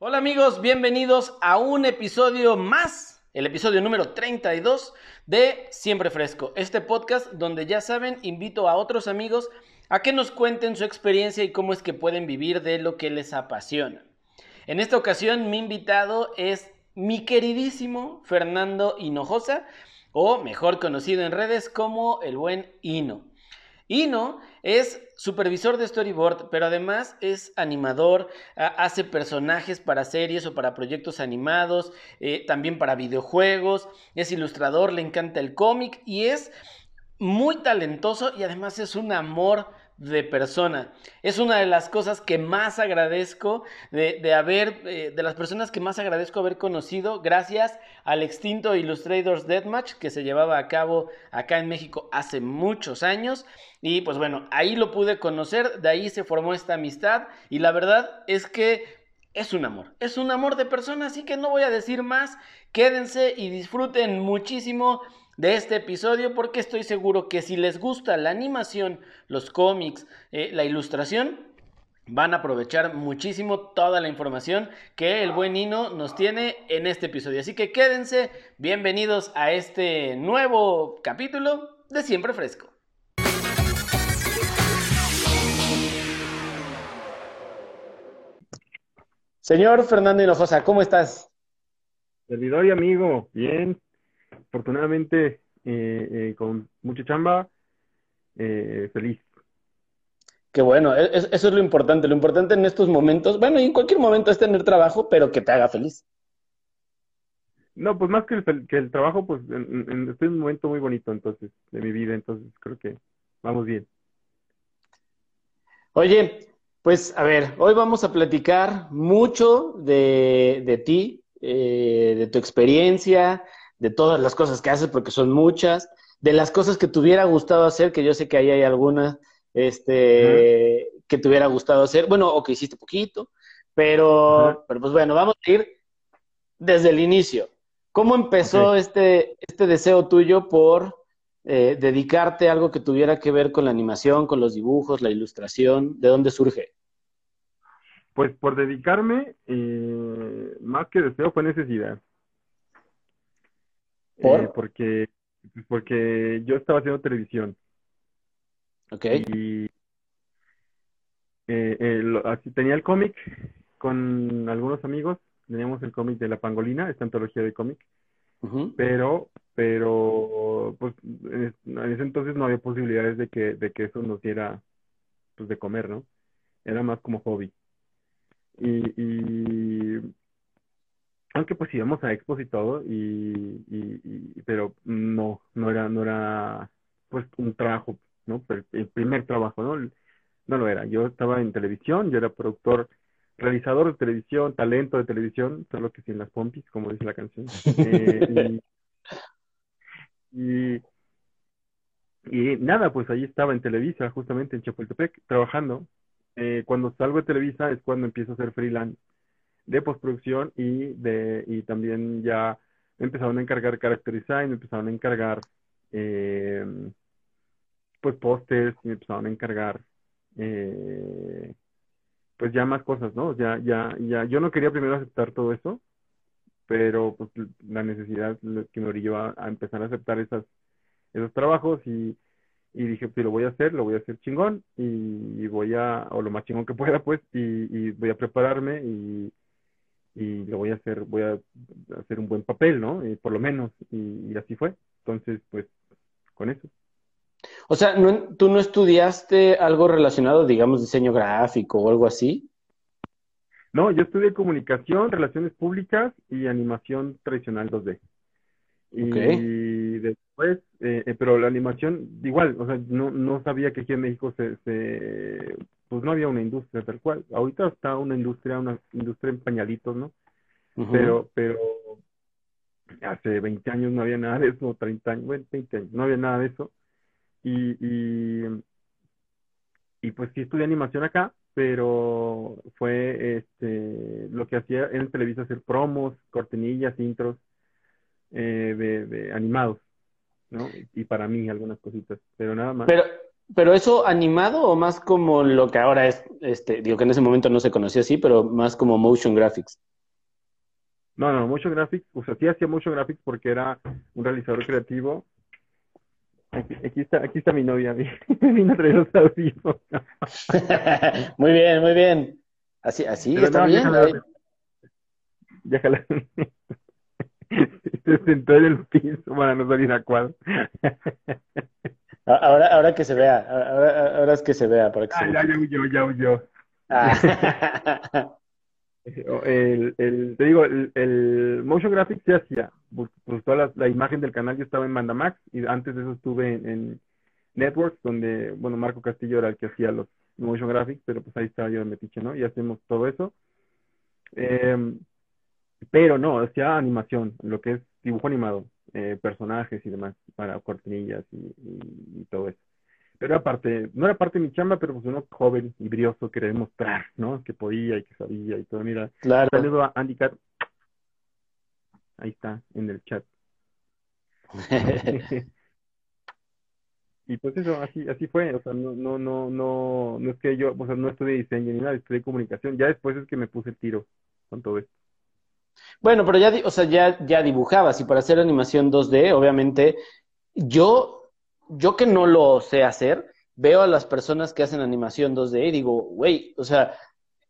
Hola amigos, bienvenidos a un episodio más, el episodio número 32 de Siempre Fresco, este podcast donde ya saben, invito a otros amigos a que nos cuenten su experiencia y cómo es que pueden vivir de lo que les apasiona. En esta ocasión mi invitado es mi queridísimo Fernando Hinojosa, o mejor conocido en redes como el buen Hino. Hino es supervisor de storyboard, pero además es animador, hace personajes para series o para proyectos animados, eh, también para videojuegos, es ilustrador, le encanta el cómic y es muy talentoso y además es un amor de persona. Es una de las cosas que más agradezco de, haber, eh, de las personas que más agradezco haber conocido gracias al extinto Illustrators Deathmatch que se llevaba a cabo acá en México hace muchos años. Y pues bueno, ahí lo pude conocer, de ahí se formó esta amistad y la verdad es que es un amor, es un amor de persona, así que no voy a decir más, quédense y disfruten muchísimo de este episodio porque estoy seguro que si les gusta la animación, los cómics, eh, la ilustración, van a aprovechar muchísimo toda la información que el buen Nino nos tiene en este episodio. Así que quédense, bienvenidos a este nuevo capítulo de Siempre Fresco. Señor Fernando Hinojosa, ¿cómo estás? Servidor y amigo, bien, afortunadamente eh, eh, con mucha chamba, eh, feliz. Qué bueno, e, eso es lo importante. Lo importante en estos momentos, bueno, y en cualquier momento es tener trabajo, pero que te haga feliz. No, pues más que el, que el trabajo, pues en, estoy en un momento muy bonito entonces de mi vida, entonces creo que vamos bien. Oye, pues a ver, hoy vamos a platicar mucho de, de ti, de tu experiencia, de todas las cosas que haces, porque son muchas, de las cosas que te hubiera gustado hacer, que yo sé que ahí hay algunas este, que te hubiera gustado hacer, bueno, o que hiciste poquito, pero, pero pues bueno, vamos a ir desde el inicio. ¿Cómo empezó este, este deseo tuyo por eh, dedicarte a algo que tuviera que ver con la animación, con los dibujos, la ilustración? ¿De dónde surge? Pues por dedicarme, eh, más que deseo, fue necesidad. Eh, porque, porque yo estaba haciendo televisión. Ok. Y eh, eh, así, tenía el cómic con algunos amigos. Teníamos el cómic de La Pangolina, esta antología de cómic. Pero, pero, pues, en ese entonces no había posibilidades de que, de que eso nos diera, pues, de comer, ¿no? Era más como hobby. Y, y aunque pues íbamos a expos y todo, y, y, pero no, no era, no era pues un trabajo, ¿no? El primer trabajo, ¿no? No lo era. Yo estaba en televisión, yo era productor, realizador de televisión, talento de televisión, solo que sin las pompis, como dice la canción. Eh, y, y, nada, pues ahí estaba en Televisa, justamente en Chapultepec, trabajando. Eh, cuando salgo de Televisa es cuando empiezo a hacer freelance de postproducción y de y también ya me empezaron a encargar character design, me empezaron a encargar eh, pues pósters, me empezaron a encargar eh, pues ya más cosas, ¿no? Ya, ya, ya, yo no quería primero aceptar todo eso, pero pues la necesidad que me orilló a, empezar a aceptar esas, esos trabajos y, y dije, pues lo voy a hacer, lo voy a hacer chingón y, voy a, o lo más chingón que pueda pues, y, y voy a prepararme y, y lo voy a hacer, voy a hacer un buen papel, ¿no? Y por lo menos, y, así fue. Entonces, pues, con eso. O sea, ¿tú no estudiaste algo relacionado, digamos, diseño gráfico o algo así? No, yo estudié comunicación, relaciones públicas y animación tradicional 2D. Y después, eh, eh, pero la animación, igual, o sea, no, no sabía que aquí en México se, se pues no había una industria tal cual. Ahorita está una industria, una industria en pañalitos, ¿no? Pero, pero hace 20 años no había nada de eso, 30 años, bueno, 20 años, no había nada de eso. Y, y, y pues sí estudié animación acá, pero fue este lo que hacía en Televisa hacer promos, cortinillas, intros eh, de, de animados, ¿no? Y para mí algunas cositas, pero nada más. Pero pero eso animado o más como lo que ahora es, este, digo que en ese momento no se conocía así, pero más como motion graphics. No, no, motion graphics, o sea, sí hacía motion graphics porque era un realizador creativo. Aquí, aquí está, aquí está mi novia, vino a traer los audífonos. muy bien, muy bien. Así, así está bien. Déjala. Se sentó en el piso para no salir a cuadro. Ahora, ahora que se vea, ahora, ahora es que se vea. Para que ah, ya, ya huyó, ya huyó. Ah. El, el, te digo, el, el motion graphics se hacía. Pues, toda la, imagen del canal yo estaba en Mandamax y antes de eso estuve en, Networks, donde, bueno, Marco Castillo era el que hacía los motion graphics, pero pues ahí estaba yo de metiche, ¿no? Y hacemos todo eso. Eh, pero no, hacía animación, lo que es dibujo animado, eh, personajes y demás, para cortinillas y, todo eso. Pero aparte, no era parte de mi chamba, pero pues uno joven y brioso quería demostrar, ¿no? Que podía y que sabía y todo. Mira, claro. saludo a Andy Cat. Ahí está, en el chat. y pues eso, así, así fue, o sea, no, no, no, no, no es que yo, o sea, no estudié diseño ni nada, estudié comunicación, ya después es que me puse el tiro con todo esto. Bueno, pero ya, o sea, ya, ya dibujabas y para hacer animación 2D, obviamente, yo, yo que no lo sé hacer, veo a las personas que hacen animación 2D y digo, güey, o sea,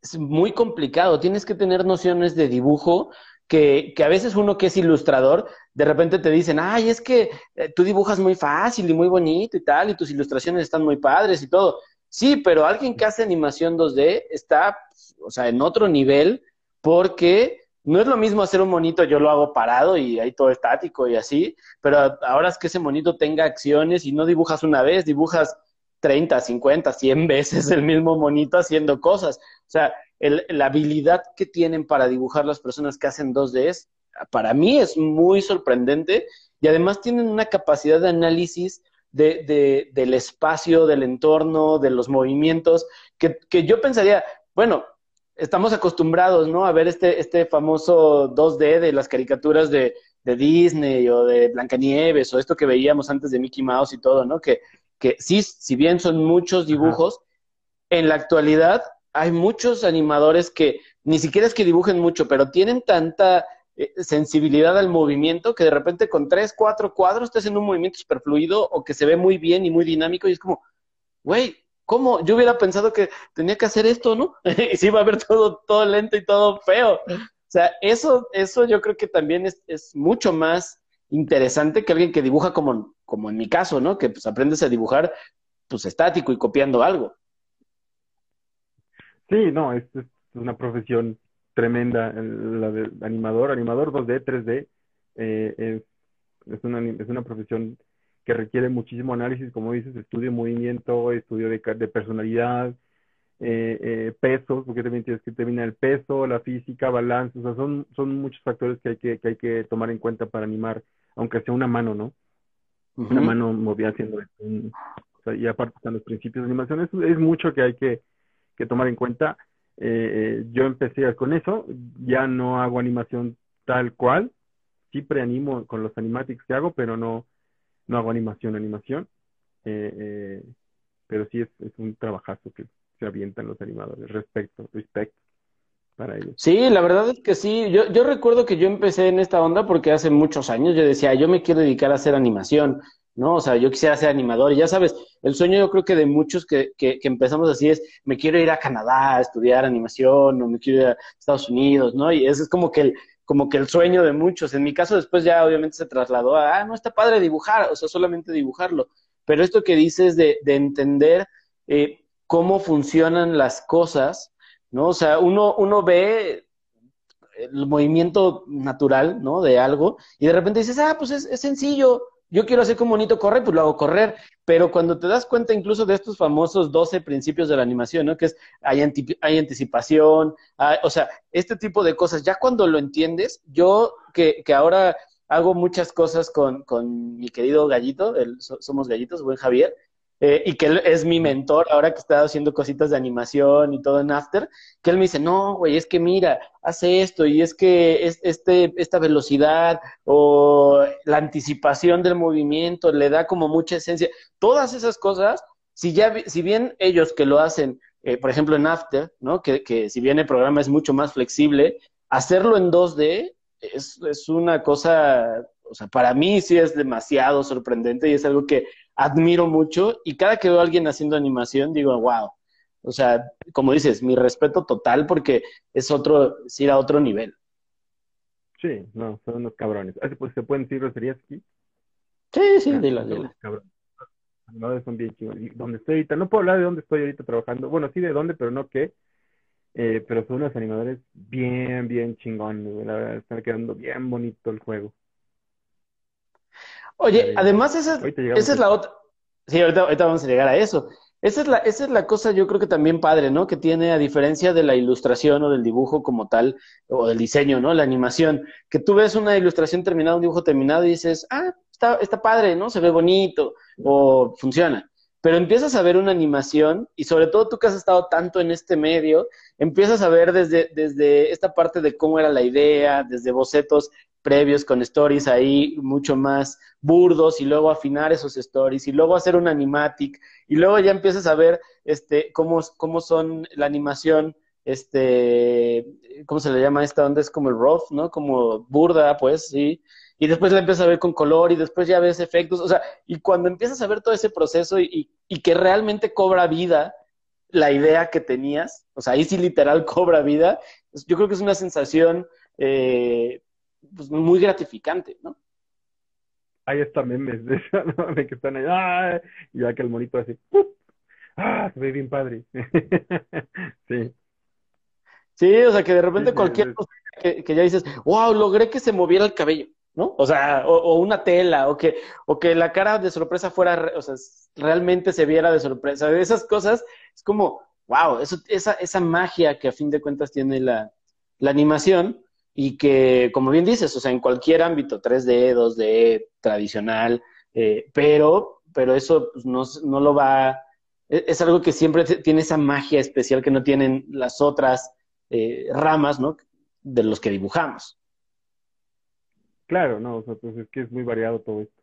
es muy complicado, tienes que tener nociones de dibujo que, que, a veces uno que es ilustrador, de repente te dicen, ay, es que eh, tú dibujas muy fácil y muy bonito y tal, y tus ilustraciones están muy padres y todo. Sí, pero alguien que hace animación 2D está, o sea, en otro nivel porque no es lo mismo hacer un monito, yo lo hago parado y ahí todo estático y así, pero ahora es que ese monito tenga acciones y no dibujas una vez, dibujas 30, 50, 100 veces el mismo monito haciendo cosas. O sea, la habilidad que tienen para dibujar las personas que hacen 2D para mí es muy sorprendente y además tienen una capacidad de análisis de, del espacio, del entorno, de los movimientos, que yo pensaría, bueno, estamos acostumbrados, ¿no? A ver este, este famoso 2D de las caricaturas de, de Disney o de Blancanieves o esto que veíamos antes de Mickey Mouse y todo, ¿no? Que, que sí, si bien son muchos dibujos, en la actualidad hay muchos animadores que ni siquiera es que dibujen mucho, pero tienen tanta eh, sensibilidad al movimiento que de repente con tres, cuatro cuadros te hacen un movimiento superfluido o que se ve muy bien y muy dinámico y es como, güey, ¿cómo? Yo hubiera pensado que tenía que hacer esto, ¿no? y se iba a ver todo, todo lento y todo feo. O sea, eso, eso yo creo que también es, es mucho más interesante que alguien que dibuja como, como en mi caso, ¿no? Que pues aprendes a dibujar pues estático y copiando algo. Sí, no, es, una profesión tremenda, la de animador, animador 2D, 3D, eh, es, una, es una profesión que requiere muchísimo análisis, como dices, estudio de movimiento, estudio de, de personalidad, eh, eh, pesos, porque también tienes que terminar el peso, la física, balance, o sea, son, son muchos factores que hay que, que hay que tomar en cuenta para animar, aunque sea una mano, ¿no? Una mano movida haciendo esto. O sea, y aparte están los principios de animación, es, es mucho que hay que, que tomar en cuenta. Eh, yo empecé con eso, ya no hago animación tal cual, sí preanimo con los animatics que hago, pero no, no hago animación, animación, eh, eh, pero sí es, es, un trabajazo que se avientan los animadores respecto, respecto para ellos. Sí, la verdad es que sí. Yo, yo recuerdo que yo empecé en esta onda porque hace muchos años yo decía, yo me quiero dedicar a hacer animación, ¿no? O sea, yo quisiera ser animador y ya sabes, el sueño yo creo que de muchos que, que, que empezamos así es, me quiero ir a Canadá a estudiar animación o me quiero ir a Estados Unidos, ¿no? Y ese es como que el, como que el sueño de muchos. En mi caso después ya obviamente se trasladó a, ah, no está padre dibujar, o sea, solamente dibujarlo. Pero esto que dices de, de entender eh, cómo funcionan las cosas, ¿no? O sea, uno, uno ve el movimiento natural, ¿no? De algo y de repente dices, ah, pues es, es sencillo, yo quiero hacer como bonito correr, pues lo hago correr. Pero cuando te das cuenta incluso de estos famosos 12 principios de la animación, ¿no? Que es, hay, hay anticipación, o sea, este tipo de cosas, ya cuando lo entiendes, yo que, que ahora hago muchas cosas con, con mi querido gallito, el, somos gallitos, buen Javier, eh, y que él es mi mentor ahora que está haciendo cositas de animación y todo en After, que él me dice, no, güey, es que mira, hace esto y es que es, este, esta velocidad o la anticipación del movimiento le da como mucha esencia. Todas esas cosas, si, ya, si bien ellos que lo hacen, eh, por ejemplo en After, ¿no? Que, que si bien el programa es mucho más flexible, hacerlo en 2D es, es una cosa, o sea, para mí sí es demasiado sorprendente y es algo que admiro mucho y cada que veo a alguien haciendo animación digo, wow, o sea, como dices, mi respeto total porque es otro, es ir a otro nivel. Sí, no, son unos cabrones. Ah, pues se pueden decir groserías aquí. Sí, sí, Ah, dilo, dilo. cabrones. Los animadores son bien chingones. Y donde estoy ahorita, no puedo hablar de dónde estoy ahorita trabajando. Bueno, sí de dónde, pero no qué. Eh, pero son unos animadores bien, bien chingones. La verdad, está quedando bien bonito el juego. Oye, además esa esa es la otra. Sí, ahorita, ahorita vamos a llegar a eso. Esa es la, esa es la cosa, yo creo que también padre, ¿no? Que tiene, a diferencia de la ilustración o del dibujo como tal, o del diseño, ¿no? La animación, que tú ves una ilustración terminada, un dibujo terminado y dices, ah, está, está padre, ¿no? Se ve bonito, o funciona. Pero empiezas a ver una animación, y sobre todo tú que has estado tanto en este medio, empiezas a ver desde, desde esta parte de cómo era la idea, desde bocetos previos con stories ahí mucho más burdos y luego afinar esos stories y luego hacer un animatic y luego ya empiezas a ver este cómo, cómo son la animación este cómo se le llama esta onda es como el rough no como burda pues sí. Y después la empiezas a ver con color y después ya ves efectos. O sea y cuando empiezas a ver todo ese proceso y, y, que realmente cobra vida la idea que tenías o sea ahí sí literal cobra vida pues yo creo que es una sensación eh, pues muy gratificante no Hay hasta memes de eso, ¿no? De que están ahí, ¡ah! Y ya que el monito así, ¡pup! ¡ah! Se ve bien padre. Sí, Sí, o sea, que de repente Sí, cualquier sí. cosa que, que ya dices, wow, logré que se moviera el cabello, ¿no? O sea, o, o una tela, o que, o que la cara de sorpresa fuera, o sea, realmente se viera de sorpresa. De esas cosas, es como, wow, eso, esa, esa magia que a fin de cuentas tiene la, la animación y que, como bien dices, o sea, en cualquier ámbito, 3D, 2D, tradicional, eh, pero, pero eso pues, no, no lo va, es, es algo que siempre tiene esa magia especial que no tienen las otras eh, ramas, ¿no? De los que dibujamos. claro, no, o sea, pues es que es muy variado todo esto.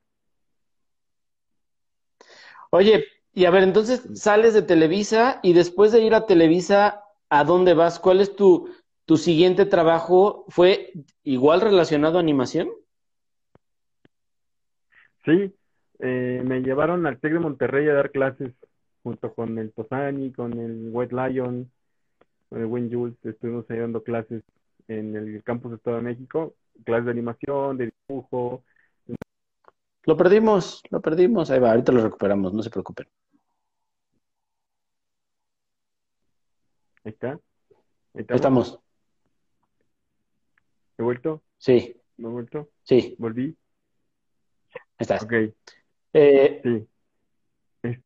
Oye, y a ver, entonces sales de Televisa y después de ir a Televisa, ¿a dónde vas? ¿Cuál es tu, tu siguiente trabajo? ¿Fue igual relacionado a animación? Sí, eh, me llevaron al TEC de Monterrey a dar clases junto con el Tosani, con el White Lion, con el Wayne Jules, estuvimos ahí dando clases en el campus de Estado de México, clases de animación, de dibujo, Lo perdimos, lo perdimos. Ahí va, ahorita lo recuperamos, no se preocupen. ahí está, ahí estamos. He vuelto, Sí, no he vuelto, sí, volví, estás. ok, Eh, sí. Este,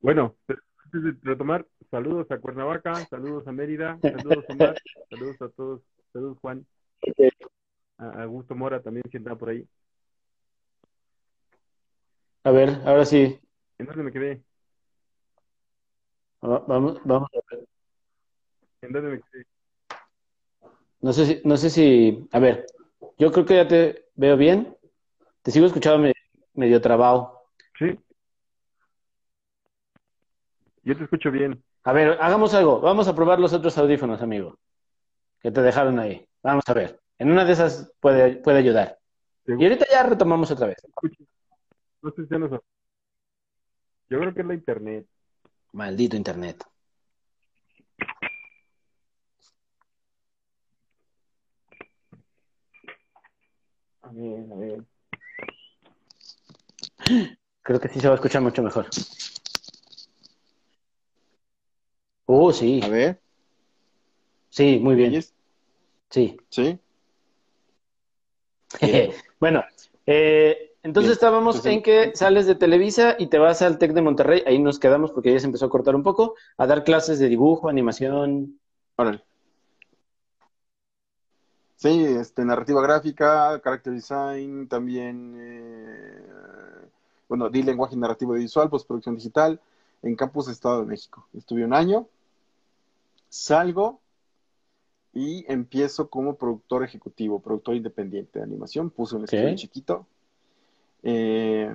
Bueno, antes de retomar, saludos a Cuernavaca, saludos a Mérida, saludos a Omar, saludos a todos, saludos Juan, a Augusto Mora también si anda por ahí. a ver, ahora sí. ¿En dónde me quedé? Va- Vamos, vamos a ver. ¿En dónde me quedé? No sé si, no sé si, a ver, yo creo que ya te veo bien. Te sigo escuchando me- medio trabado. Sí. Yo te escucho bien. A ver, hagamos algo. Vamos a probar los otros audífonos, amigo, que te dejaron ahí. Vamos a ver. En una de esas puede, puede ayudar. ¿Te Y ahorita ya retomamos otra vez. No sé si ya nos... Yo creo que es la internet. Maldito internet. A ver, a ver. Creo que sí se va a escuchar mucho mejor. Oh, sí. A ver, Sí, muy bien. Sí. ¿Sí? Bueno, eh, entonces Bien. estábamos en que sales de Televisa y te vas al TEC de Monterrey. Ahí nos quedamos porque ya se empezó a cortar un poco, a dar clases de dibujo, animación. Órale. Sí, este, narrativa gráfica, character design, también, eh, bueno, di lenguaje narrativo y visual, postproducción digital, en Campus Estado de México. Estuve un año, salgo y empiezo como productor ejecutivo, productor independiente de animación. Puse un estudio chiquito eh,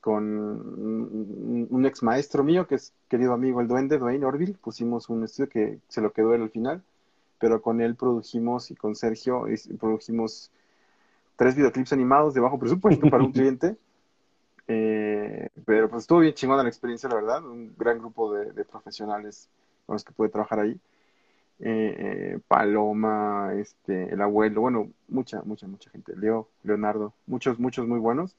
con un, un ex maestro mío, que es querido amigo el duende, Dwayne Orville. Pusimos un estudio que se lo quedó él al final, pero con él produjimos y con Sergio produjimos tres videoclips animados de bajo presupuesto para un cliente. Eh, pero pues estuvo bien chingona la experiencia, la verdad. Un gran grupo de, profesionales con los que pude trabajar ahí. Eh, Paloma, este, el abuelo, bueno, mucha, mucha, mucha gente. Leo, Leonardo, muchos, muchos muy buenos.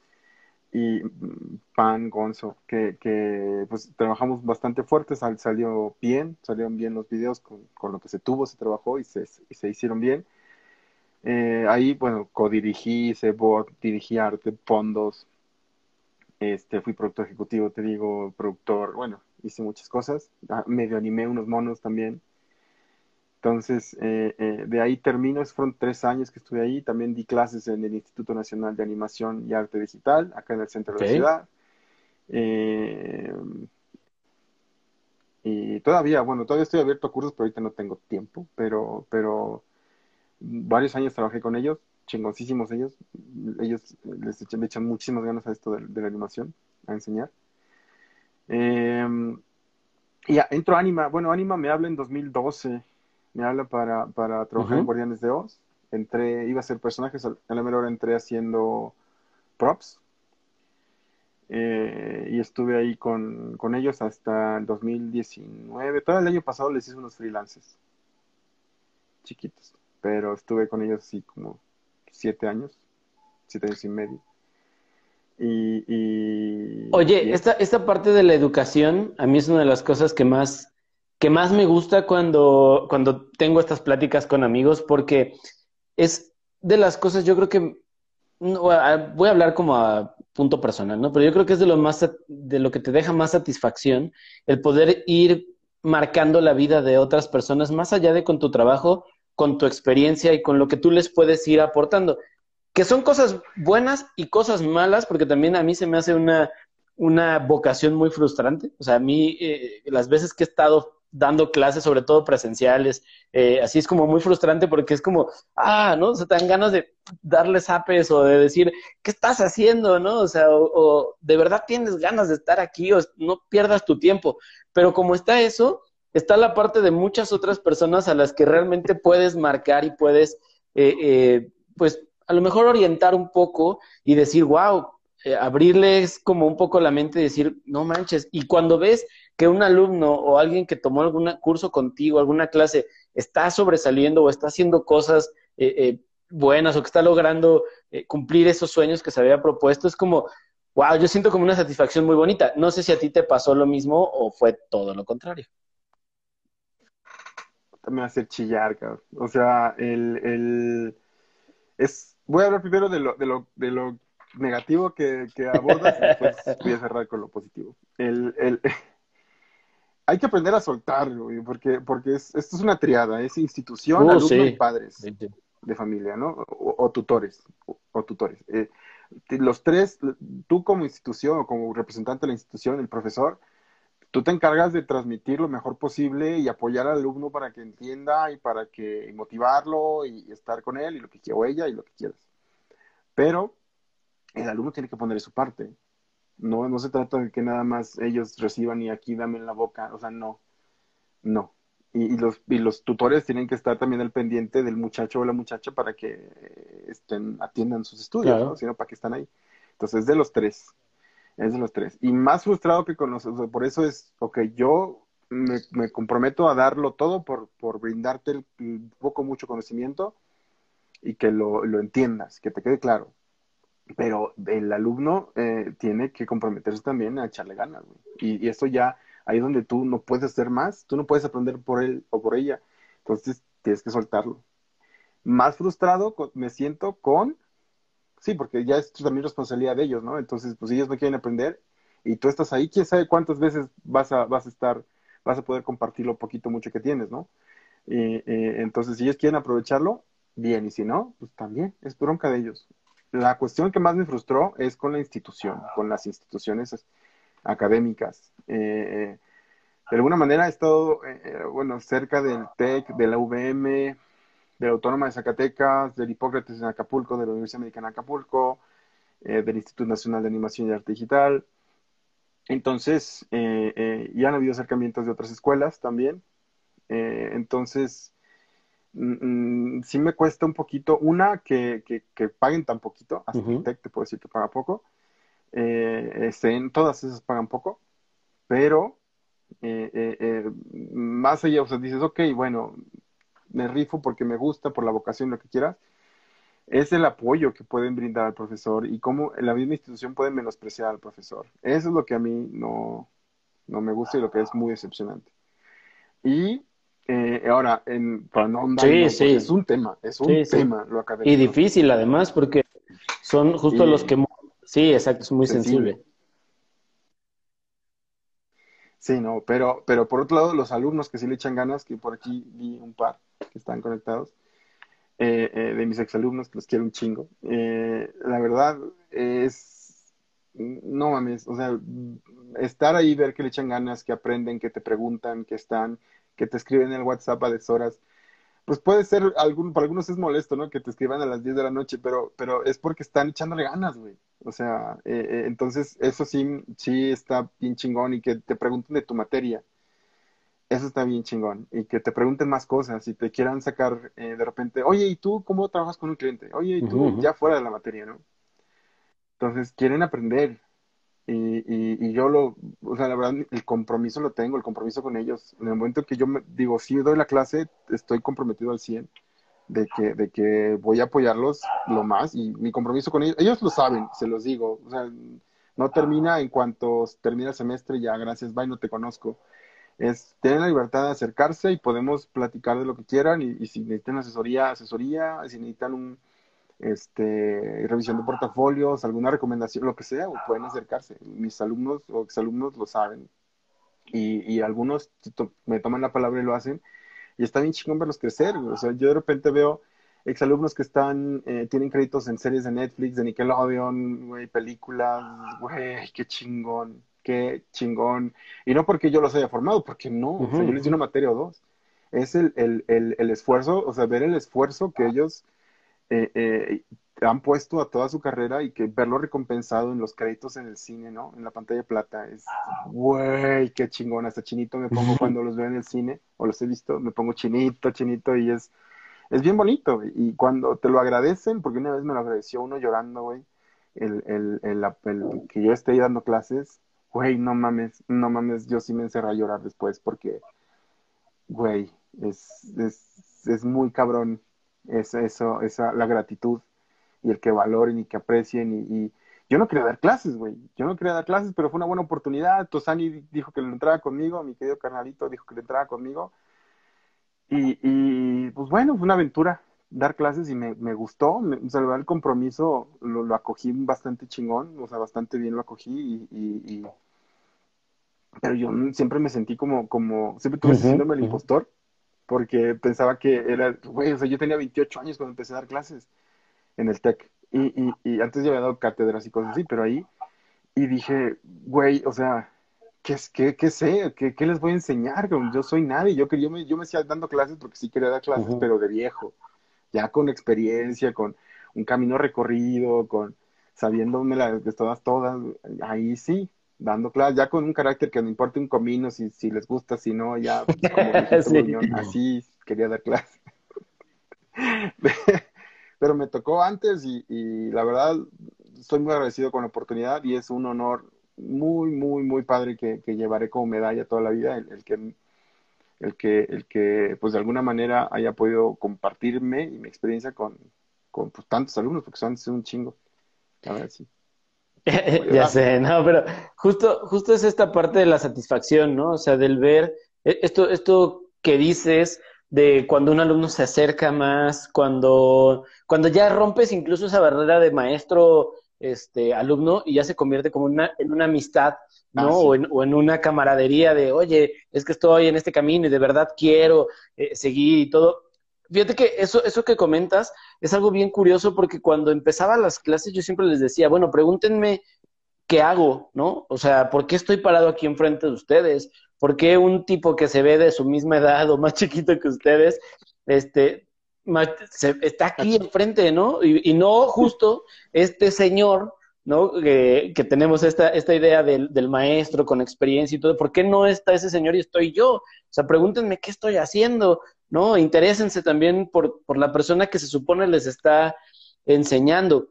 Y mm, Pan, Gonzo, que, que pues trabajamos bastante fuerte, salió bien, salieron bien los videos con, con, lo que se tuvo, se trabajó y se, y se hicieron bien. Eh, ahí, bueno, codirigí, board, dirigí arte, fondos, este, fui productor ejecutivo, te digo, productor, bueno, hice muchas cosas, ah, medio animé unos monos también. Entonces, eh, eh, de ahí termino, fueron tres años que estuve ahí, también di clases en el Instituto Nacional de Animación y Arte Digital, acá en el centro de la ciudad. y todavía, bueno, todavía estoy abierto a cursos, pero ahorita no tengo tiempo, pero, pero varios años trabajé con ellos, chingoncísimos ellos. Ellos les echan, echan muchísimas ganas a esto de, la animación, a enseñar. Em, y entro a Anima. Bueno, Anima me habla en 2012. Me habla para, para trabajar en Guardianes de Oz. Entré, iba a ser personajes, a la mejor entré haciendo props. Eh, y estuve ahí con, con, ellos hasta el 2019. Todo el año pasado les hice unos freelances chiquitos pero estuve con ellos así como siete años, siete años y medio. Y, Oye, esta, esta parte de la educación a mí es una de las cosas que más, que más me gusta cuando, cuando tengo estas pláticas con amigos, porque es de las cosas, yo creo que, voy a hablar como a punto personal, ¿no? Pero yo creo que es de lo más, de lo que te deja más satisfacción, el poder ir marcando la vida de otras personas, más allá de con tu trabajo, con tu experiencia y con lo que tú les puedes ir aportando. Que son cosas buenas y cosas malas, porque también a mí se me hace una, una vocación muy frustrante. O sea, a mí, eh, las veces que he estado dando clases, sobre todo presenciales, eh, así es como muy frustrante porque es como, ah, ¿no? O te dan ganas de darles apes o de decir, ¿qué estás haciendo, no? O sea, o de verdad tienes ganas de estar aquí o no pierdas tu tiempo. Pero como está eso, está la parte de muchas otras personas a las que realmente puedes marcar y puedes, eh, eh, pues, a lo mejor orientar un poco y decir, wow, abrirles como un poco la mente y decir, no manches. Y cuando ves que un alumno o alguien que tomó algún curso contigo, alguna clase, está sobresaliendo o está haciendo cosas buenas o que está logrando cumplir esos sueños que se había propuesto, es como, wow, yo siento como una satisfacción muy bonita. No sé si a ti te pasó lo mismo o fue todo lo contrario me va a hacer chillar, cabrón. O sea, el, el, es, voy a hablar primero de lo, de lo, de lo negativo que, que abordas y después voy a cerrar con lo positivo. El, el, hay que aprender a soltar, porque, porque es, esto es una triada, es institución, uh, alumnos y padres de familia, ¿no? O, tutores, o, tutores. Eh, los tres, tú como institución o como representante de la institución, el profesor, tú te encargas de transmitir lo mejor posible y apoyar al alumno para que entienda y para que motivarlo y estar con él y lo que quiera o ella y lo que quieras. Pero el alumno tiene que poner su parte. No, no se trata de que nada más ellos reciban y aquí dame en la boca. O sea, no. No. Y, los, y los tutores tienen que estar también al pendiente del muchacho o la muchacha para que estén, atiendan sus estudios, ¿no? Sino para que están ahí. Entonces, de los tres. Es de los tres. Y más frustrado que con los, por eso es, ok, yo me, comprometo a darlo todo por, por brindarte el, poco, mucho conocimiento y que lo, lo, entiendas, que te quede claro. Pero el alumno eh, tiene que comprometerse también a echarle ganas, Y, y eso ya, ahí es donde tú no puedes hacer más, tú no puedes aprender por él o por ella. Entonces tienes que soltarlo. Más frustrado me siento con Sí, porque ya es también responsabilidad de ellos, ¿no? Entonces, pues ellos no quieren aprender y tú estás ahí, quién sabe cuántas veces vas a, vas a estar, vas a poder compartir lo poquito, mucho que tienes, ¿no? Y, entonces, si ellos quieren aprovecharlo, bien, y si no, pues también, es bronca de ellos. La cuestión que más me frustró es con la institución, con las instituciones académicas. Eh, de alguna manera he estado, eh, eh, bueno, cerca del TEC, de la UVM, de la Autónoma de Zacatecas, del Hipócrates en Acapulco, de la Universidad Americana de Acapulco, del Instituto Nacional de Animación y Arte Digital. Entonces, ya han habido acercamientos de otras escuelas también. entonces, mm, mm, sí me cuesta un poquito. Una, que, que, que paguen tan poquito. Hasta Ujú. Tech te puedo decir que paga poco. Eh, este, en todas esas pagan poco. Pero eh, eh, eh, más allá, o sea, dices, ok, bueno, me rifo porque me gusta, por la vocación, lo que quieras. Es el apoyo que pueden brindar al profesor y cómo la misma institución pueden menospreciar al profesor. Eso es lo que a mí no, no me gusta y lo que es muy decepcionante. Y eh, ahora, en, para no ahondar, Sí, ¿no? sí. Porque es un tema, es un Sí, tema lo académico. Y difícil además, porque son justo los que... Sí, exacto, es muy Sensible. sensible. Sí, no, pero, pero por otro lado, los alumnos que sí le echan ganas, que por aquí vi un par que están conectados, eh, eh, de mis exalumnos, que los quiero un chingo, eh, la verdad es, no mames, o sea, estar ahí, ver que le echan ganas, que aprenden, que te preguntan, que están, que te escriben en el WhatsApp a deshoras, pues puede ser, algún, para algunos es molesto, ¿no? Que te escriban a las 10 de la noche, pero, pero es porque están echándole ganas, güey. O sea, eh, eh, entonces eso sí, sí está bien chingón y que te pregunten de tu materia. Eso está bien chingón. Y que te pregunten más cosas y te quieran sacar eh, de repente, oye, ¿y tú cómo trabajas con un cliente? Oye, ¿y tú? Ya fuera de la materia, ¿no? Entonces quieren aprender. Y, y, y yo lo, o sea, la verdad, el compromiso lo tengo, el compromiso con ellos. En el momento que yo me, digo, si doy la clase, estoy comprometido al 100 de que, de que voy a apoyarlos lo más y mi compromiso con ellos, ellos lo saben, se los digo, o sea, no termina en cuanto termina el semestre, ya gracias, bye, no te conozco. Es, tienen la libertad de acercarse y podemos platicar de lo que quieran y si necesitan asesoría, asesoría, si necesitan un, este, revisión de portafolios, alguna recomendación, lo que sea, pueden acercarse. Mis alumnos o exalumnos lo saben y, y algunos to- me toman la palabra y lo hacen y está bien chingón verlos crecer. O sea, yo de repente veo exalumnos que están, eh, tienen créditos en series de Netflix, de Nickelodeon, güey, películas, güey, qué chingón, qué chingón. Y no porque yo los haya formado, porque no, o sea, yo les di una materia o dos. Es el, el, el, el esfuerzo, o sea, ver el esfuerzo que ellos eh, eh, han puesto a toda su carrera y que verlo recompensado en los créditos en el cine, ¿no? En la pantalla plata. Es, güey, qué chingón. Hasta chinito me pongo cuando los veo en el cine o los he visto, me pongo chinito, chinito y es, es bien bonito. Y cuando te lo agradecen, porque una vez me lo agradeció uno llorando, güey, el, el, el, el- que yo esté ahí dando clases, güey, no mames, no mames, yo sí me encerré a llorar después porque, güey, es, es, es muy cabrón es eso, esa, la gratitud y el que valoren y que aprecien y, y yo no quería dar clases, güey, yo no quería dar clases, pero fue una buena oportunidad, Tosani dijo que le entraba conmigo, mi querido carnalito dijo que le entraba conmigo. Y, y pues bueno, fue una aventura dar clases y me, me gustó, me, o sea, el compromiso lo, lo acogí bastante chingón, o sea, bastante bien lo acogí y, pero yo siempre me sentí como, como, siempre tuve síndrome del ujú. impostor, porque pensaba que era, güey, o sea, yo tenía 28 años cuando empecé a dar clases en el TEC, y, y, y antes ya había dado cátedras y cosas así, pero ahí, y dije, güey, o sea, ¿qué, qué, qué sé? ¿Qué, qué les voy a enseñar? Yo soy nadie, yo, yo, me, yo me hacía dando clases porque sí quería dar clases, pero de viejo, ya con experiencia, con un camino recorrido, con sabiéndome las de todas, todas, ahí sí, dando clases, ya con un carácter que no importa un comino, si, si les gusta, si no, ya pues, como Sí. Así quería dar clases. Pero me tocó antes y, y la verdad estoy muy agradecido con la oportunidad y es un honor muy, muy, muy padre que, que llevaré como medalla toda la vida, el, el que el que, el que pues de alguna manera haya podido compartirme y mi experiencia con, con pues, tantos alumnos, porque son, son un chingo. La verdad, sí. Ya sé, no, pero justo, justo es esta parte de la satisfacción, ¿no? O sea, del ver eh, esto, esto que dices de cuando un alumno se acerca más, cuando, cuando ya rompes incluso esa barrera de maestro, este, alumno y ya se convierte como una, en una amistad, ¿no? Ah, sí. o, en, o en una camaradería de, oye, es que estoy en este camino y de verdad quiero eh, seguir y todo. Fíjate que eso, eso que comentas es algo bien curioso porque cuando empezaba las clases yo siempre les decía, bueno, pregúntenme qué hago, ¿no? O sea, ¿por qué estoy parado aquí enfrente de ustedes? ¿Por qué un tipo que se ve de su misma edad o más chiquito que ustedes, este, se- está aquí enfrente, ¿no? Y, y no justo este señor ¿no? que tenemos esta, esta idea del, del, maestro con experiencia y todo, ¿por qué no está ese señor y estoy yo? O sea, pregúntenme qué estoy haciendo, ¿no? Interésense también por, por la persona que se supone les está enseñando,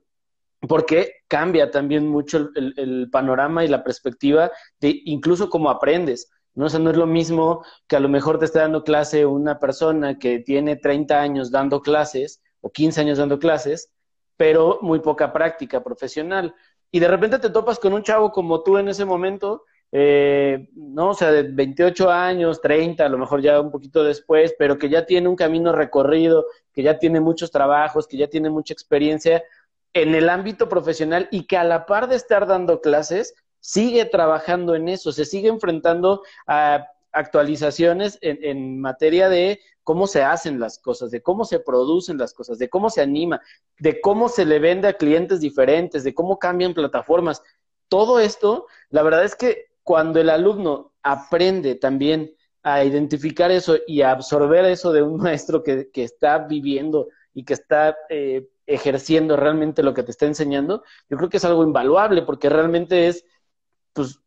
porque cambia también mucho el, el, panorama y la perspectiva de incluso cómo aprendes. ¿no? O sea, no es lo mismo que a lo mejor te esté dando clase una persona que tiene 30 años dando clases o 15 años dando clases, pero muy poca práctica profesional. Y de repente te topas con un chavo como tú en ese momento, eh, no, o sea, de 28 años, 30, a lo mejor ya un poquito después, pero que ya tiene un camino recorrido, que ya tiene muchos trabajos, que ya tiene mucha experiencia en el ámbito profesional y que a la par de estar dando clases, sigue trabajando en eso, se sigue enfrentando a actualizaciones en, en, materia de cómo se hacen las cosas, de cómo se producen las cosas, de cómo se anima, de cómo se le vende a clientes diferentes, de cómo cambian plataformas. Todo esto, la verdad es que cuando el alumno aprende también a identificar eso y a absorber eso de un maestro que, está viviendo y que está eh, ejerciendo realmente lo que te está enseñando, yo creo que es algo invaluable porque realmente es, pues,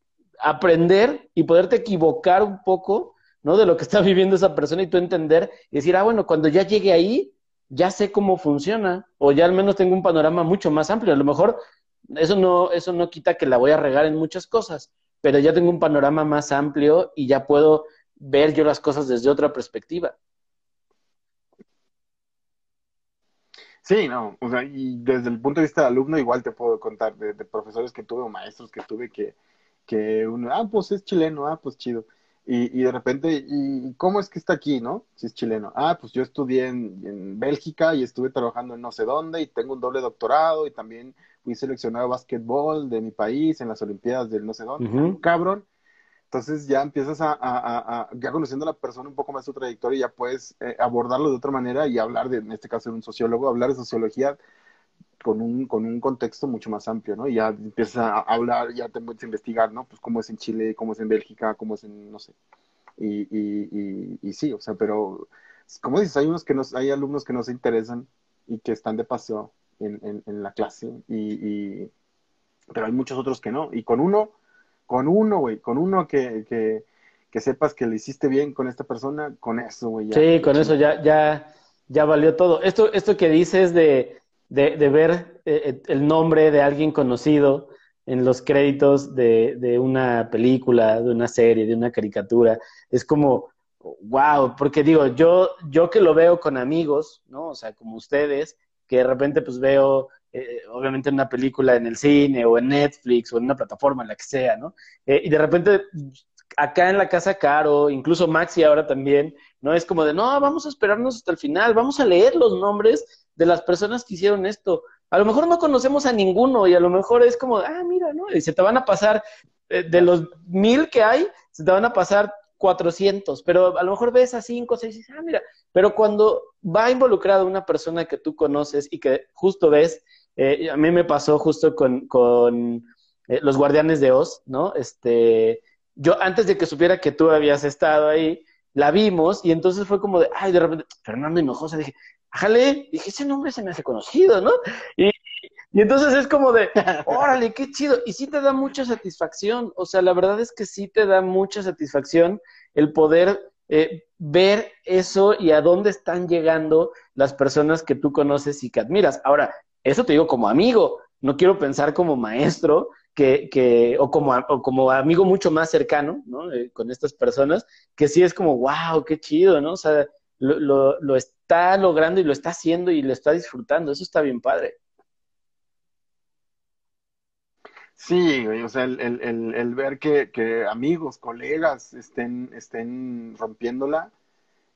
aprender y poderte equivocar un poco, ¿no? De lo que está viviendo esa persona y tú entender y decir, ah, bueno, cuando ya llegue ahí, ya sé cómo funciona o ya al menos tengo un panorama mucho más amplio. A lo mejor eso no, eso no quita que la voy a regar en muchas cosas, pero ya tengo un panorama más amplio y ya puedo ver yo las cosas desde otra perspectiva. Sí, no, o sea, y desde el punto de vista de alumno igual te puedo contar de, de profesores que tuve o maestros que tuve que, que uno, ah, pues es chileno, ah, pues chido. Y, y de repente, ¿y cómo es que está aquí, no? Si es chileno. Ah, pues yo estudié en, en, Bélgica y estuve trabajando en no sé dónde y tengo un doble doctorado y también fui seleccionado a básquetbol de mi país en las Olimpiadas del no sé dónde. Uh -huh. Cabrón. Entonces ya empiezas a, a, a, a, ya conociendo a la persona un poco más su trayectoria, ya puedes eh, abordarlo de otra manera y hablar de, en este caso de un sociólogo, hablar de sociología con un, con un contexto mucho más amplio, ¿no? Y ya empiezas a hablar, ya te empiezas a investigar, ¿no? Pues cómo es en Chile, cómo es en Bélgica, cómo es en, no sé. Y, y, y, y sí, o sea, pero, como dices, hay unos que nos, hay alumnos que no se interesan y que están de paseo en, en, en la clase, y, pero hay muchos otros que no. Y con uno, con uno, güey, con uno que, que, que sepas que le hiciste bien con esta persona, con eso, güey. Sí, con eso ya, ya, ya valió todo. Esto, esto que dices de de, ver eh, el nombre de alguien conocido en los créditos de, de, una película, de una serie, de una caricatura. Es como, wow, porque digo, yo, yo que lo veo con amigos, ¿no? O sea, como ustedes, que de repente pues veo, eh, obviamente una película en el cine o en Netflix o en una plataforma, en la que sea, ¿no? Eh, y de repente acá en la casa Caro, incluso Maxi ahora también, ¿no? Es como de, no, vamos a esperarnos hasta el final, vamos a leer los nombres de las personas que hicieron esto. A lo mejor no conocemos a ninguno y a lo mejor es como, ah, mira, ¿no? Y se te van a pasar, eh, de los mil que hay, se te van a pasar 400, pero a lo mejor ves a cinco, seis y dices, ah, mira, pero cuando va involucrada una persona que tú conoces y que justo ves, eh, a mí me pasó justo con, con eh, los Guardianes de Oz, ¿no? Este, yo antes de que supiera que tú habías estado ahí, la vimos y entonces fue como de, ay, de repente, Fernando Hinojosa, dije, Ajale, dije, ese nombre se me hace conocido, ¿no? Y, y entonces es como de, órale, qué chido. Y sí te da mucha satisfacción. O sea, la verdad es que sí te da mucha satisfacción el poder eh, ver eso y a dónde están llegando las personas que tú conoces y que admiras. Ahora, eso te digo como amigo, no quiero pensar como maestro que, que o, como, o como amigo mucho más cercano, ¿no? Eh, con estas personas, que sí es como, wow, qué chido, ¿no? O sea, lo, lo, está logrando y lo está haciendo y lo está disfrutando. Eso está bien padre. Sí, o sea, el, el, el ver que, que, amigos, colegas estén, estén rompiéndola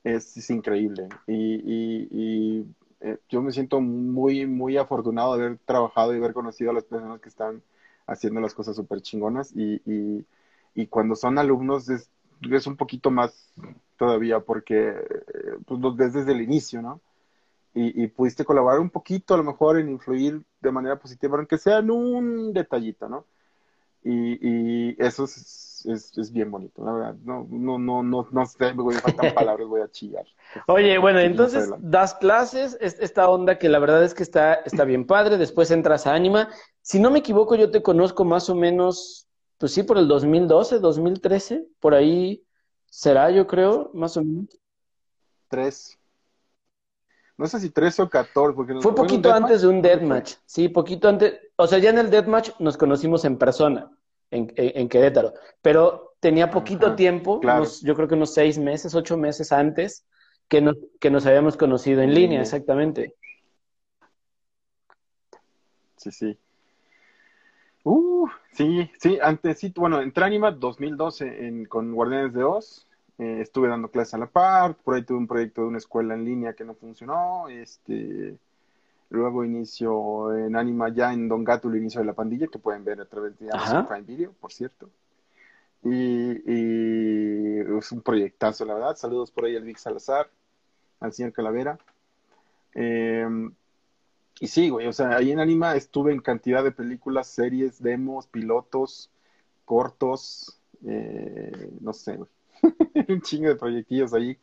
es, es increíble. Y, y, y eh, yo me siento muy, muy afortunado de haber trabajado y haber conocido a las personas que están haciendo las cosas súper chingonas. Y, y, y cuando son alumnos es, es un poquito más todavía porque pues los ves desde el inicio, ¿no? Y, y, pudiste colaborar un poquito a lo mejor en influir de manera positiva, aunque sea en un detallito, ¿no? Y, y eso es, es, es, bien bonito, la verdad. No, no, no, no, no sé, me faltan palabras, voy a chillar. Oye, bueno, entonces das clases, es- esta onda que la verdad es que está, está bien padre, después entras a Anima. Si no me equivoco, yo te conozco más o menos, pues sí, por el 2012, 2013, por ahí será, yo creo, más o menos. Tres. No sé si tres o catorce, porque Fue ¿fue en un poquito antes de un deathmatch, sí, poquito antes, o sea, ya en el deathmatch nos conocimos en persona, en, en- en Querétaro, pero tenía poquito Ajá, tiempo, claro. unos- yo creo que unos seis meses, ocho meses antes que nos, que nos habíamos conocido en línea. exactamente. Sí, sí. Uh, sí, sí, antes, sí, bueno, entré a Anima 2012 en, con Guardianes de Oz. Eh, estuve dando clases a la par, por ahí tuve un proyecto de una escuela en línea que no funcionó. Este, luego inicio en Anima ya en Don Gato el inicio de la pandilla, que pueden ver a través de Amazon Ajá. Prime Video, por cierto. Y, y es un proyectazo, la verdad. Saludos por ahí al Vic Salazar, al señor Calavera. Eh, y sí, güey, o sea, ahí en Anima estuve en cantidad de películas, series, demos, pilotos, cortos, eh, no sé, güey. Un chingo de proyectillos ahí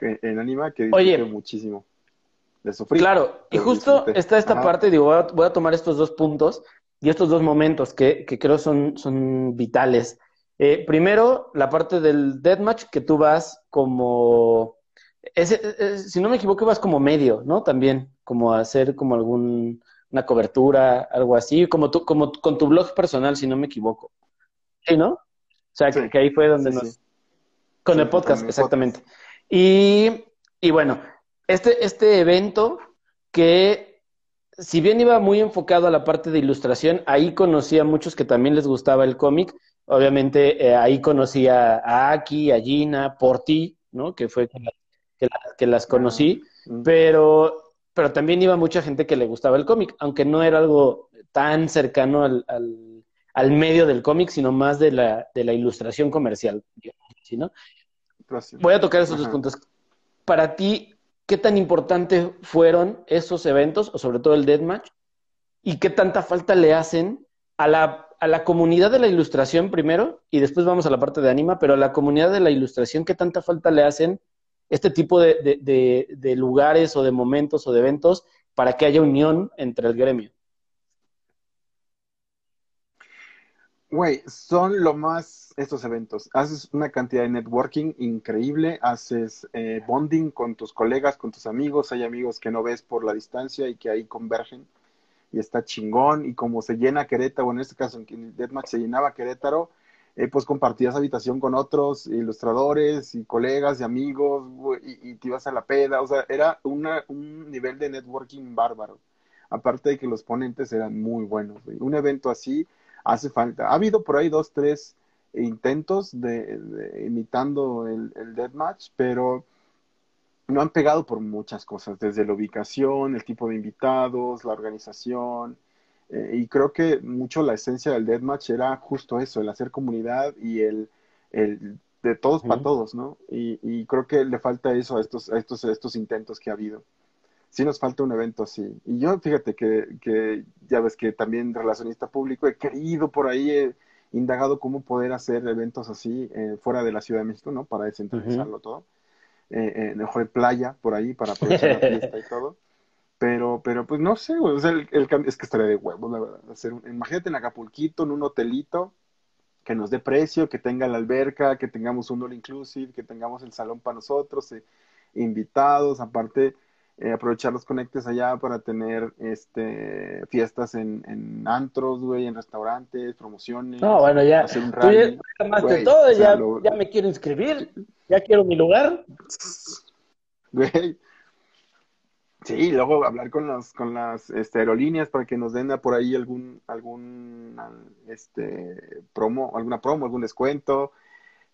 en Anima que Oye. muchísimo. De sufrir. Claro, y justo disfruté. está esta Ajá. parte, digo, voy a, voy a tomar estos dos puntos y estos dos momentos que, que creo son, son vitales. Eh, primero, la parte del deathmatch, que tú vas como, ese- ese- si no me equivoco, vas como medio, ¿no? También, como hacer como algún, una cobertura, algo así, como tú, como con tu blog personal, si no me equivoco. Sí, ¿no? O sea, que, Sí, que ahí fue donde sí, nos, sí. con el podcast, con exactamente. Y, y bueno, este, este evento que, si bien iba muy enfocado a la parte de ilustración, ahí conocí a muchos que también les gustaba el cómic. Obviamente, eh, ahí conocí a, a Aki, a Gina, por ti, ¿no? Que fue que, la- que la- que las conocí, Mm. pero, pero también iba mucha gente que le gustaba el cómic, aunque no era algo tan cercano al, al, al medio del cómic, sino más de la, de la ilustración comercial, así, ¿no? Voy a tocar esos dos puntos. Para ti, ¿qué tan importante fueron esos eventos, o sobre todo el Deathmatch? ¿Y qué tanta falta le hacen a la, a la comunidad de la ilustración primero? Y después vamos a la parte de anima, pero a la comunidad de la ilustración, ¿qué tanta falta le hacen este tipo de, de- lugares o de momentos o de eventos para que haya unión entre el gremio? Güey, son lo más estos eventos. Haces una cantidad de networking increíble, haces eh, bonding con tus colegas, con tus amigos. Hay amigos que no ves por la distancia y que ahí convergen y está chingón. Y como se llena Querétaro, en este caso en Deathmatch se llenaba Querétaro, eh, pues compartías habitación con otros ilustradores y colegas y amigos y, te ibas a la peda. O sea, era una, un nivel de networking bárbaro. Aparte de que los ponentes eran muy buenos. Un evento así hace falta. Ha habido por ahí dos, tres intentos de, de imitando el, el Deathmatch, pero no han pegado por muchas cosas, desde la ubicación, el tipo de invitados, la organización, eh, y creo que mucho la esencia del Deathmatch era justo eso, el hacer comunidad y el, el de todos para todos, ¿no? Y, y creo que le falta eso a estos, a estos, a estos intentos que ha habido. Sí nos falta un evento así. Y yo, fíjate que, que ya ves que también relacionista público, he querido por ahí, he indagado cómo poder hacer eventos así eh, fuera de la Ciudad de México, ¿no? Para descentralizarlo todo eh, eh, mejor en playa por ahí para aprovechar la fiesta y todo. Pero, pero pues no sé, güey. O sea, el, el cambio es que estaría de huevos, la verdad. Hacer un- imagínate en Acapulquito, en un hotelito que nos dé precio, que tenga la alberca, que tengamos un all inclusive, que tengamos el salón para nosotros, eh, invitados, aparte eh, aprovechar los conectes allá para tener este fiestas en, en antros, güey, en restaurantes, promociones, No, bueno, ya. hacer un Tú ya rally. armaste Güey, todo, o sea, ya, lo- ya me quiero inscribir, ya quiero mi lugar. Güey. Sí, luego hablar con las, con las este, aerolíneas para que nos den a por ahí algún, algún este promo, alguna promo, algún descuento,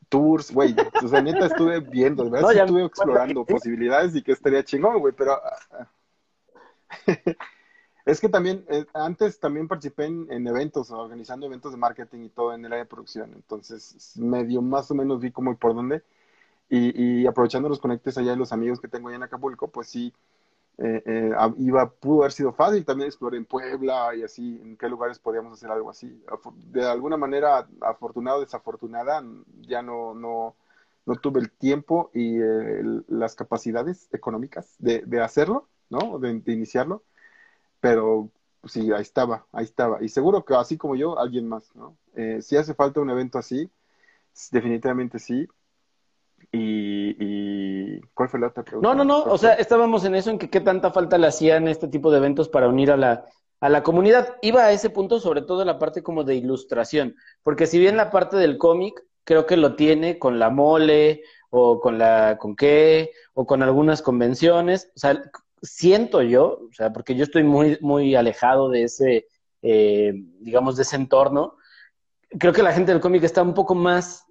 tours, güey. O sea, neta estuve viendo, de verdad No, sí ya- estuve explorando posibilidades y que estaría chingón, güey, pero ah, ah. es que también, eh, antes también participé en, en eventos, organizando eventos de marketing y todo en el área de producción, entonces medio más o menos vi cómo y por dónde, y, y aprovechando los conectes allá de los amigos que tengo allá en Acapulco, pues sí, eh, eh, iba, pudo haber sido fácil también explorar en Puebla y así, en qué lugares podíamos hacer algo así. De alguna manera, afortunado o desafortunada, ya no, no, no tuve el tiempo y las capacidades económicas de, de hacerlo, ¿no? De, de, iniciarlo, pero sí, ahí estaba, ahí estaba. Y seguro que así como yo, alguien más, ¿no? Eh, si hace falta un evento así, definitivamente sí. Y, y, ¿cuál fue la otra pregunta? No, no, no, o sea, estábamos en eso, en que qué tanta falta le hacían este tipo de eventos para unir a la, a la comunidad. Iba a ese punto sobre todo la parte como de ilustración, porque si bien la parte del cómic creo que lo tiene con la mole o con la con qué o con algunas convenciones, o sea, siento yo, o sea, porque yo estoy muy, muy alejado de ese, eh, digamos, de ese entorno, creo que la gente del cómic está un poco más,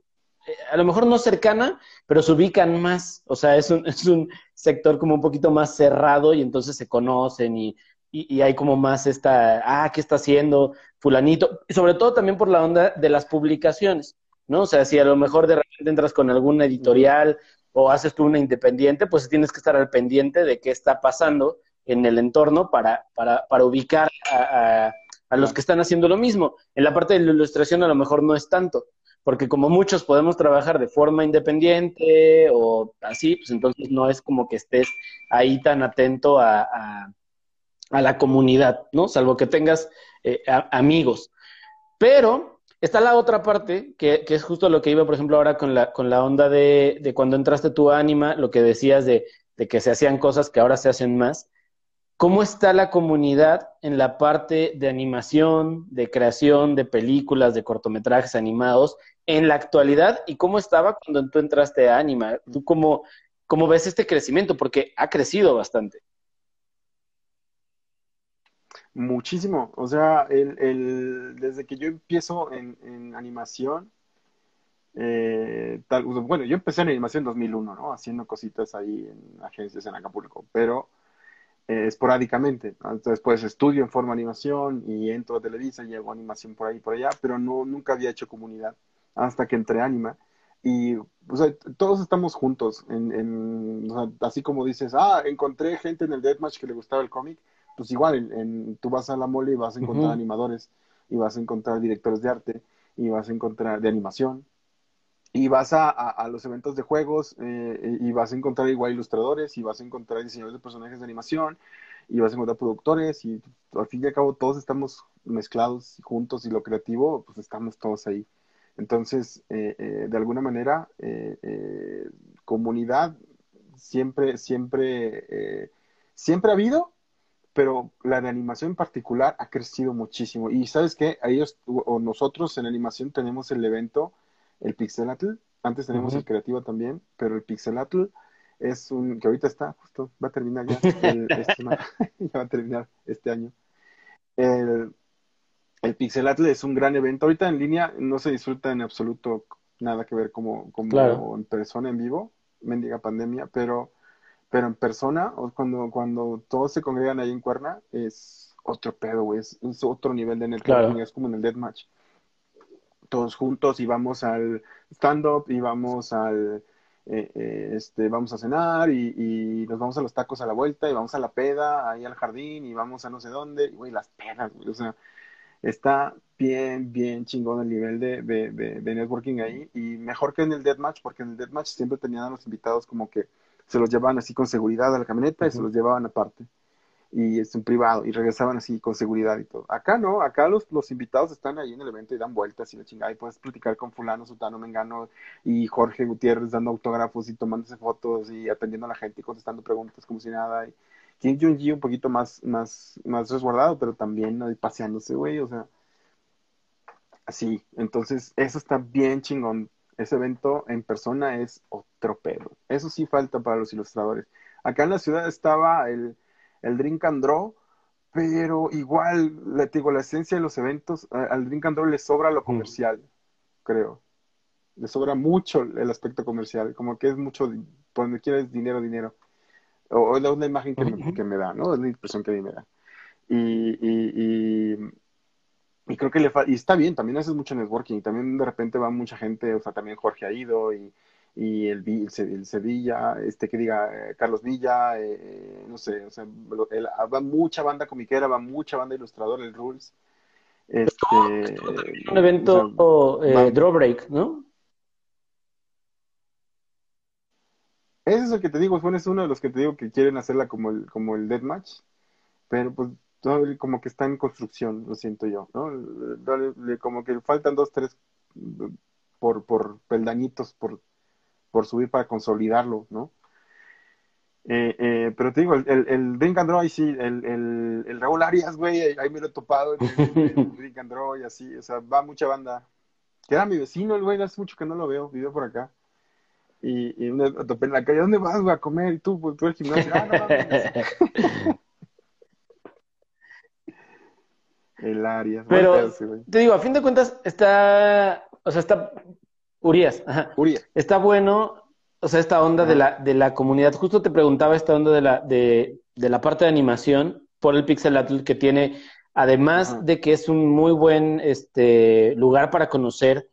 a lo mejor no cercana, pero se ubican más, o sea, es un, es un sector como un poquito más cerrado y entonces se conocen y, y, hay como más esta, ah, ¿qué está haciendo fulanito? Y sobre todo también por la onda de las publicaciones, ¿no? O sea, si a lo mejor de repente entras con alguna editorial o haces tú una independiente, pues tienes que estar al pendiente de qué está pasando en el entorno para, para, para ubicar a, a, los que están haciendo lo mismo. En la parte de la ilustración a lo mejor no es tanto, porque como muchos podemos trabajar de forma independiente o así, pues entonces no es como que estés ahí tan atento a, a, la comunidad, ¿no? Salvo que tengas eh, amigos. Pero Está la otra parte, que, que, es justo lo que iba, por ejemplo, ahora con la, con la onda de, de cuando entraste tu ánima, lo que decías de, de, que se hacían cosas que ahora se hacen más. ¿Cómo está la comunidad en la parte de animación, de creación de películas, de cortometrajes animados en la actualidad? ¿Y cómo estaba cuando tú entraste a Anima? ¿Tú cómo, cómo ves este crecimiento? Porque ha crecido bastante. Muchísimo. O sea, desde que yo empiezo en, animación, eh, bueno, yo empecé en animación en 2001, ¿no? Haciendo cositas ahí en agencias en Acapulco, pero eh, esporádicamente. Después estudio en forma animación y entro a Televisa y hago animación por ahí y por allá, pero no, nunca había hecho comunidad hasta que entré a Anima. Y o sea, todos estamos juntos, en, en o sea, así como dices, ah, encontré gente en el Deathmatch que le gustaba el cómic, pues igual, en, tú vas a la mole y vas a encontrar animadores, y vas a encontrar directores de arte, y vas a encontrar de animación, y vas a, a, los eventos de juegos, eh, y vas a encontrar igual ilustradores, y vas a encontrar diseñadores de personajes de animación, y vas a encontrar productores, y al fin y al cabo todos estamos mezclados juntos, y lo creativo, pues estamos todos ahí. Entonces, eh, eh, de alguna manera, comunidad siempre, siempre, siempre ha habido, pero la de animación en particular ha crecido muchísimo. Y sabes qué, ellos o nosotros en animación tenemos el evento, el Pixelatl, antes tenemos el creativo también, pero el Pixelatl es un, que ahorita está, justo, va a terminar ya, este, ya va a terminar este año. El, el Pixelatl es un gran evento. Ahorita en línea no se disfruta en absoluto nada que ver como, como en persona, en vivo, mendiga pandemia, pero pero en persona, o cuando, cuando todos se congregan ahí en Cuerna, es otro pedo, güey, es, otro nivel de networking, es como en el deathmatch. Todos juntos y vamos al stand-up y vamos al, eh, eh, este, vamos a cenar y, y, nos vamos a los tacos a la vuelta y vamos a la peda, ahí al jardín y vamos a no sé dónde, y güey, las pedas, güey, o sea, está bien, bien chingón el nivel de, de, de, de networking ahí y mejor que en el deathmatch, porque en el deathmatch siempre tenían a los invitados como que se los llevaban así con seguridad a la camioneta y se los llevaban aparte. Y es un privado, y regresaban así con seguridad y todo. Acá no, acá los, los invitados están ahí en el evento y dan vueltas y la chingada, y puedes platicar con fulano, sutano, mengano, y Jorge Gutiérrez dando autógrafos y tomándose fotos y atendiendo a la gente y contestando preguntas como si nada. Y Kim Jong-ji un poquito más, más, más resguardado, pero también paseándose, güey, o sea, así. Entonces, eso está bien chingón ese evento en persona es otro pedo. Eso sí falta para los ilustradores. Acá en la ciudad estaba el, el Drink and Draw, pero igual, le digo, la esencia de los eventos, al Drink and Draw le sobra lo comercial, creo. Le sobra mucho el aspecto comercial, como que es mucho, por donde quieres dinero, dinero. O, es la imagen que, me, que me da, ¿no? Es la impresión que a mí me da. y, y y creo que le y está bien, también haces mucho networking, también de repente va mucha gente, o sea, también Jorge ha ido y, y el, el, Sevilla, este que diga eh, Carlos Villa, eh, no sé, o sea, va mucha banda comiquera, va mucha banda ilustradora, el Rules. Este, un evento eh, Drawbreak, ¿no? Ese es el que te digo, es uno de los que te digo que quieren hacerla como el, como el Deathmatch, pero pues como que está en construcción, lo siento yo, ¿no? Como que faltan dos, tres por, por peldañitos, por por subir para consolidarlo, ¿no? Eh, eh, pero te digo, el, el, el Drink and Draw, sí, el, el, el Raúl Arias, güey, ahí me lo he topado en el, Drink and Draw y así, o sea, va mucha banda. Que era mi vecino, el güey, hace mucho que no lo veo, vive por acá. Y, y me topé en la calle, ¿dónde vas, güey, a comer? Y tú, pues tú el gimnasio, ah, no El Arias. Pero, te digo, a fin de cuentas, está, o sea, está Urias, ajá. Está bueno, o sea, esta onda de la, de la comunidad. Justo te preguntaba esta onda de la, de, de la parte de animación por el Pixel Atlas que tiene, además de que es un muy buen este, lugar para conocer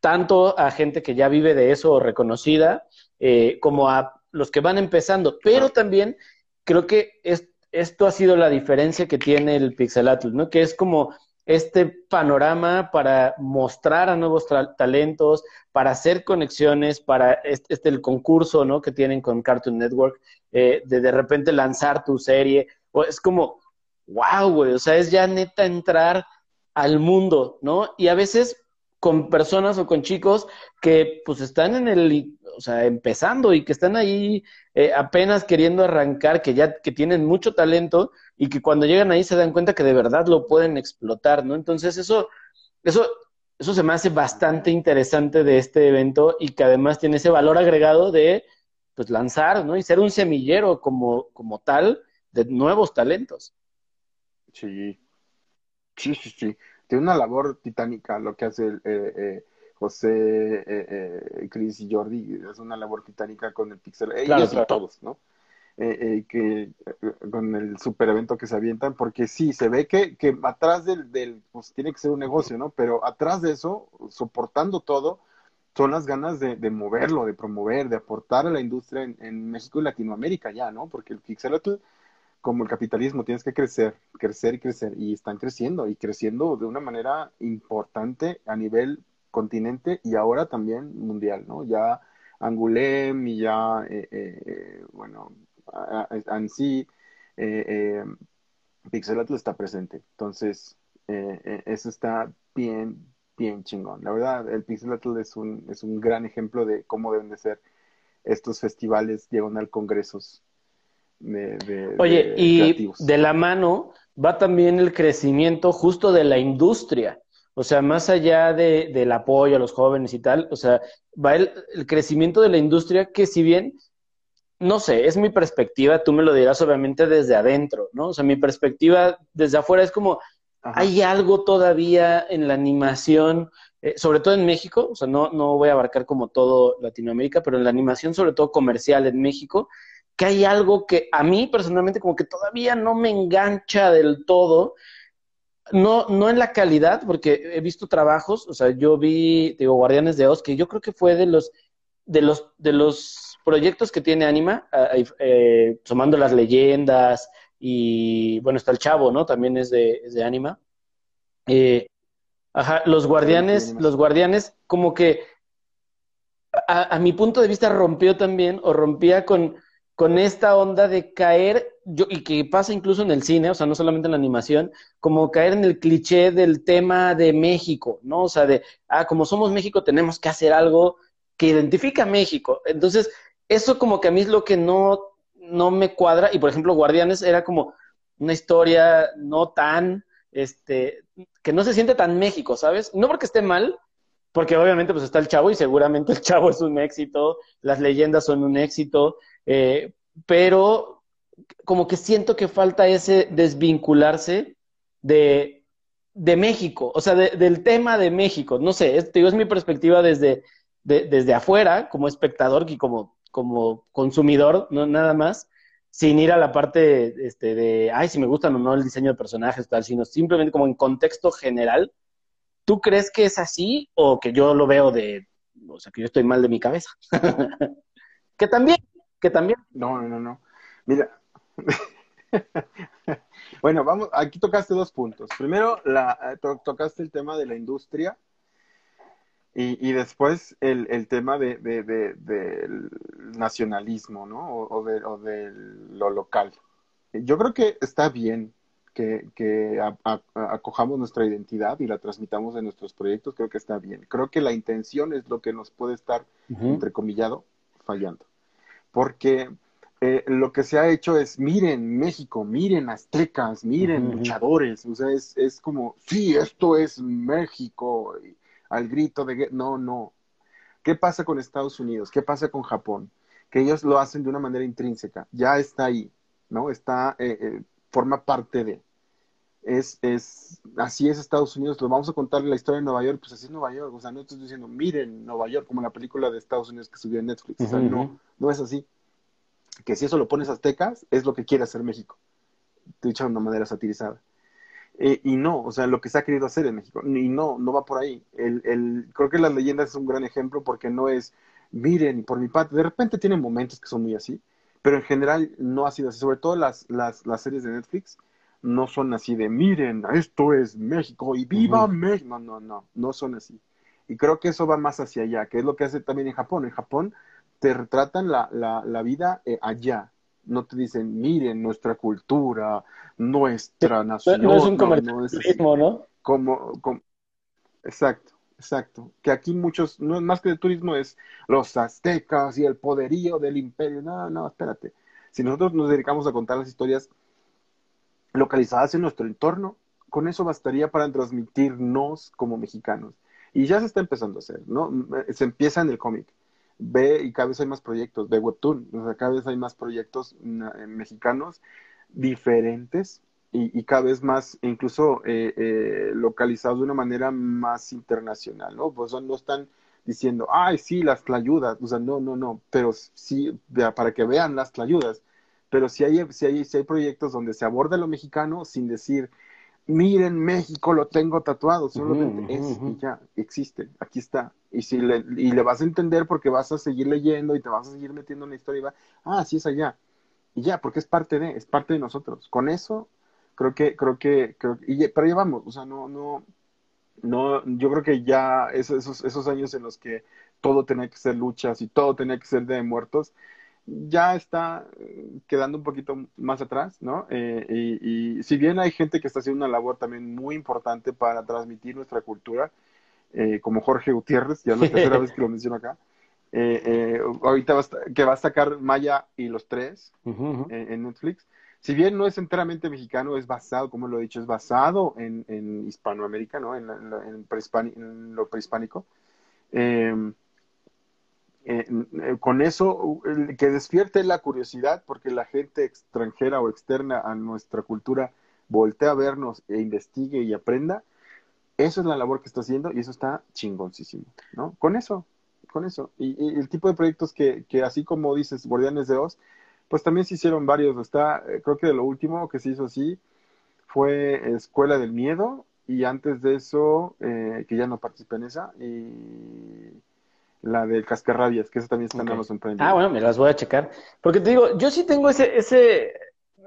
tanto a gente que ya vive de eso o reconocida, eh, como a los que van empezando. Pero también creo que es, esto ha sido la diferencia que tiene el Pixel Atlas, ¿no? Que es como este panorama para mostrar a nuevos talentos, para hacer conexiones, para este, el concurso ¿no? que tienen con Cartoon Network, eh, de de repente lanzar tu serie. O es como, wow, güey, o sea, es ya neta entrar al mundo, ¿no? Y a veces con personas o con chicos que pues están en el, o sea, empezando y que están ahí eh, apenas queriendo arrancar, que ya que tienen mucho talento y que cuando llegan ahí se dan cuenta que de verdad lo pueden explotar, ¿no? Entonces eso, eso, eso se me hace bastante interesante de este evento y que además tiene ese valor agregado de pues lanzar, ¿no? Y ser un semillero como, como tal de nuevos talentos. Sí, sí, sí, sí. Tiene una labor titánica lo que hace el, eh, eh, José, eh, Chris y Jordi. Es una labor titánica con el Pixel. Ellos y todos, ¿no? Eh, eh, que eh, con el super evento que se avientan, porque sí, se ve que, que atrás del, del, pues tiene que ser un negocio, ¿no? Pero atrás de eso, soportando todo, son las ganas de, de moverlo, de promover, de aportar a la industria en, en, México y Latinoamérica ya, ¿no? Porque el Pixelatl, como el capitalismo, tienes que crecer, crecer y crecer, y están creciendo, y creciendo de una manera importante a nivel continente y ahora también mundial, ¿no? Ya Angulem y ya, eh, eh, bueno, en sí, eh, eh, Pixelatl está presente. Entonces, eh, eh, eso está bien, bien chingón. La verdad, el Pixelatl es un, es un gran ejemplo de cómo deben de ser estos festivales diagonal congresos de, de Oye, y de la mano va también el crecimiento justo de la industria. O sea, más allá de, del apoyo a los jóvenes y tal, o sea, va el, el, crecimiento de la industria que si bien no sé, es mi perspectiva, tú me lo dirás obviamente desde adentro, ¿no? O sea, mi perspectiva desde afuera es como, hay algo todavía en la animación, eh, sobre todo en México, o sea, no, no voy a abarcar como todo Latinoamérica, pero en la animación, sobre todo comercial en México, que hay algo que a mí personalmente como que todavía no me engancha del todo, no, no en la calidad, porque he visto trabajos, o sea, yo vi, digo, Guardianes de Oz, que yo creo que fue de los, de los, de los proyectos que tiene Anima, eh, sumando las leyendas y, bueno, está el Chavo, ¿no? También es de, es de Anima. Eh, ajá, los guardianes, los guardianes como que a, mi punto de vista rompió también o rompía con, con esta onda de caer, yo, y que pasa incluso en el cine, o sea, no solamente en la animación, como caer en el cliché del tema de México, ¿no? O sea, de, ah, como somos México tenemos que hacer algo que identifica a México. Entonces, eso como que a mí es lo que no, no me cuadra. Y por ejemplo, Guardianes era como una historia no tan, este, que no se siente tan México, ¿sabes? No porque esté mal, porque obviamente pues está el chavo y seguramente el chavo es un éxito, las leyendas son un éxito, eh, pero como que siento que falta ese desvincularse de, de México, o sea, del tema de México. No sé, es, digo, es mi perspectiva desde, desde afuera, como espectador y como como consumidor, no nada más, sin ir a la parte este, de, ay, si me gustan o no el diseño de personajes, tal, sino simplemente como en contexto general. ¿Tú crees que es así o que yo lo veo de, o sea, que yo estoy mal de mi cabeza. que también, que también. No, no, no. Mira. bueno, vamos, aquí tocaste dos puntos. Primero, la, eh, tocaste el tema de la industria y, y después el, el tema de, de, del nacionalismo, ¿no? O, de, o de lo local. Yo creo que está bien que, que acojamos nuestra identidad y la transmitamos en nuestros proyectos, creo que está bien. Creo que la intención es lo que nos puede estar, entrecomillado, fallando. Porque eh, lo que se ha hecho es, miren México, miren aztecas, miren luchadores, o sea, es, es como, sí, esto es México al grito de... No, no. ¿Qué pasa con Estados Unidos? ¿Qué pasa con Japón? Que ellos lo hacen de una manera intrínseca. Ya está ahí, ¿no? Está, eh, eh, forma parte de. Es, es, así es Estados Unidos. Lo vamos a contar la historia de Nueva York, pues así es Nueva York. O sea, no estoy diciendo, miren Nueva York, como la película de Estados Unidos que subió en Netflix. o sea, no, no es así. Que si eso lo pones aztecas, es lo que quiere hacer México. Dicho de una manera satirizada. Eh, y no, o sea, lo que se ha querido hacer en México. Y no, no va por ahí. El, el, creo que las leyendas es un gran ejemplo porque no es, miren, por mi parte, de repente tienen momentos que son muy así, pero en general no ha sido así. Sobre todo las, las, las series de Netflix no son así de, miren, esto es México y viva México. No, no, no, no son así. Y creo que eso va más hacia allá, que es lo que hace también en Japón. En Japón te retratan la, la, la vida eh, allá, no te dicen, miren nuestra cultura, nuestra nación. No, es un comercialismo, ¿no? Como, como, exacto, exacto. Que aquí muchos, no es más que de turismo, es los aztecas y el poderío del imperio. No, no, espérate. Si nosotros nos dedicamos a contar las historias localizadas en nuestro entorno, con eso bastaría para transmitirnos como mexicanos. Y ya se está empezando a hacer, ¿no? Se empieza en el cómic ve y cada vez hay más proyectos de Webtoon, o sea, cada vez hay más proyectos eh, mexicanos diferentes y, cada vez más incluso eh, eh, localizados de una manera más internacional, ¿no? Pues no están diciendo, ay, sí, las tlayudas, o sea, no, no, no, pero sí, para que vean las tlayudas, pero si hay, si hay, si hay proyectos donde se aborda lo mexicano sin decir, miren México, lo tengo tatuado, solamente es y ya, existe, aquí está. Y, si le, y le vas a entender porque vas a seguir leyendo y te vas a seguir metiendo en la historia y va, ah, sí es allá. Y ya, porque es parte de, es parte de nosotros. Con eso, creo que, creo que, creo, y, pero ya vamos, o sea, no, no, no, yo creo que ya esos, esos años en los que todo tenía que ser luchas y todo tenía que ser de muertos, ya está eh, quedando un poquito más atrás, ¿no? Eh, y, si bien hay gente que está haciendo una labor también muy importante para transmitir nuestra cultura, eh, como Jorge Gutiérrez, ya es la tercera vez que lo menciono acá, ahorita va que va a sacar Maya y los tres En, Netflix, si bien no es enteramente mexicano, es basado, como lo he dicho, es basado en, en Hispanoamérica, ¿no? En, en lo prehispánico. Eh, eh, con eso, que despierte la curiosidad, porque la gente extranjera o externa a nuestra cultura voltea a vernos e investigue y aprenda, eso es la labor que está haciendo y eso está chingoncísimo, ¿no? Con eso, con eso. Y, el tipo de proyectos que, que, así como dices, Guardianes de Oz, pues también se hicieron varios. Está, eh, creo que de lo último que se hizo así fue Escuela del Miedo y antes de eso, que ya no participé en esa, la del Cascarrabias, que esa también está en Amazon Prime. Ah, bueno, me las voy a checar. Porque te digo, yo sí tengo ese, ese,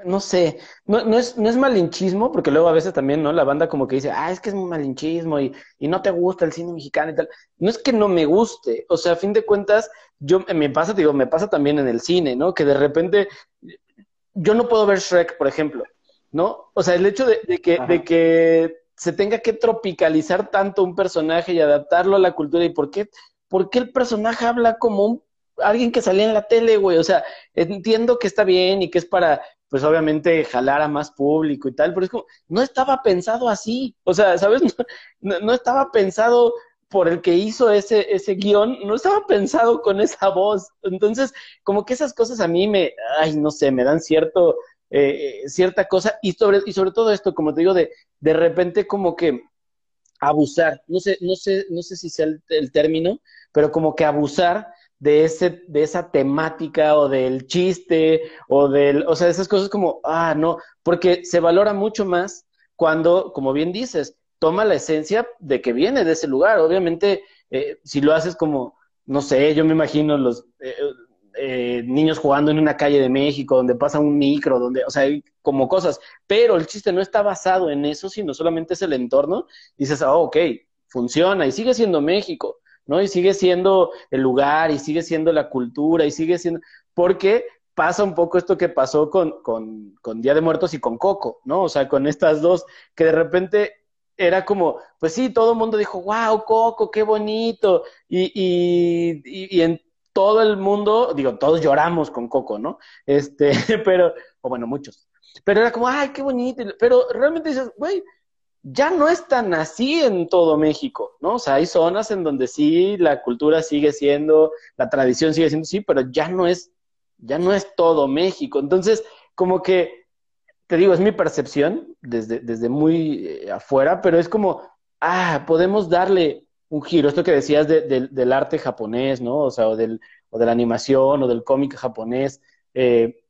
no sé, no, no, es, no es malinchismo, porque luego a veces también, ¿no? La banda como que dice, ah, es que es malinchismo y, y no te gusta el cine mexicano y tal. No es que no me guste, o sea, a fin de cuentas, yo me pasa, te digo, me pasa también en el cine, ¿no? Que de repente yo no puedo ver Shrek, por ejemplo, ¿no? O sea, el hecho de, que, de que se tenga que tropicalizar tanto un personaje y adaptarlo a la cultura y por qué ¿por qué el personaje habla como un, alguien que salía en la tele, güey? O sea, entiendo que está bien y que es para, pues obviamente, jalar a más público y tal, pero es como, no estaba pensado así. O sea, ¿sabes? No, estaba pensado por el que hizo ese, ese guion, no estaba pensado con esa voz. Entonces, como que esas cosas a mí me, ay, no sé, me dan cierto, eh, cierta cosa. Y sobre, y sobre todo esto, como te digo, de, de repente como que abusar, no sé, no sé, no sé si sea el término, pero como que abusar de ese, de esa temática o del chiste o del, o sea, esas cosas como, ah, no, porque se valora mucho más cuando, como bien dices, toma la esencia de que viene de ese lugar. Obviamente, eh, si lo haces como, no sé, yo me imagino los eh, eh, niños jugando en una calle de México, donde pasa un micro, donde, o sea, hay como cosas, pero el chiste no está basado en eso, sino solamente es el entorno. dices, oh, ok, funciona y sigue siendo México, ¿no? Y sigue siendo el lugar, y sigue siendo la cultura, y sigue siendo, porque pasa un poco esto que pasó con, con, con Día de Muertos y con Coco, ¿no? O sea, con estas dos, que de repente era como, pues sí, todo el mundo dijo, wow, Coco, qué bonito. Y, y, y, en todo el mundo, digo, todos lloramos con Coco, ¿no? Este, pero, o bueno, muchos. Pero era como, ay, qué bonito. Pero realmente dices, güey, ya no es tan así en todo México, ¿no? O sea, hay zonas en donde sí la cultura sigue siendo, la tradición sigue siendo sí, pero ya no es, ya no es todo México. Entonces, como que te digo, es mi percepción desde, desde muy eh, afuera, pero es como, ah, podemos darle un giro, esto que decías del arte japonés, ¿no? O sea, o, del, o de la animación o del cómic japonés, eh,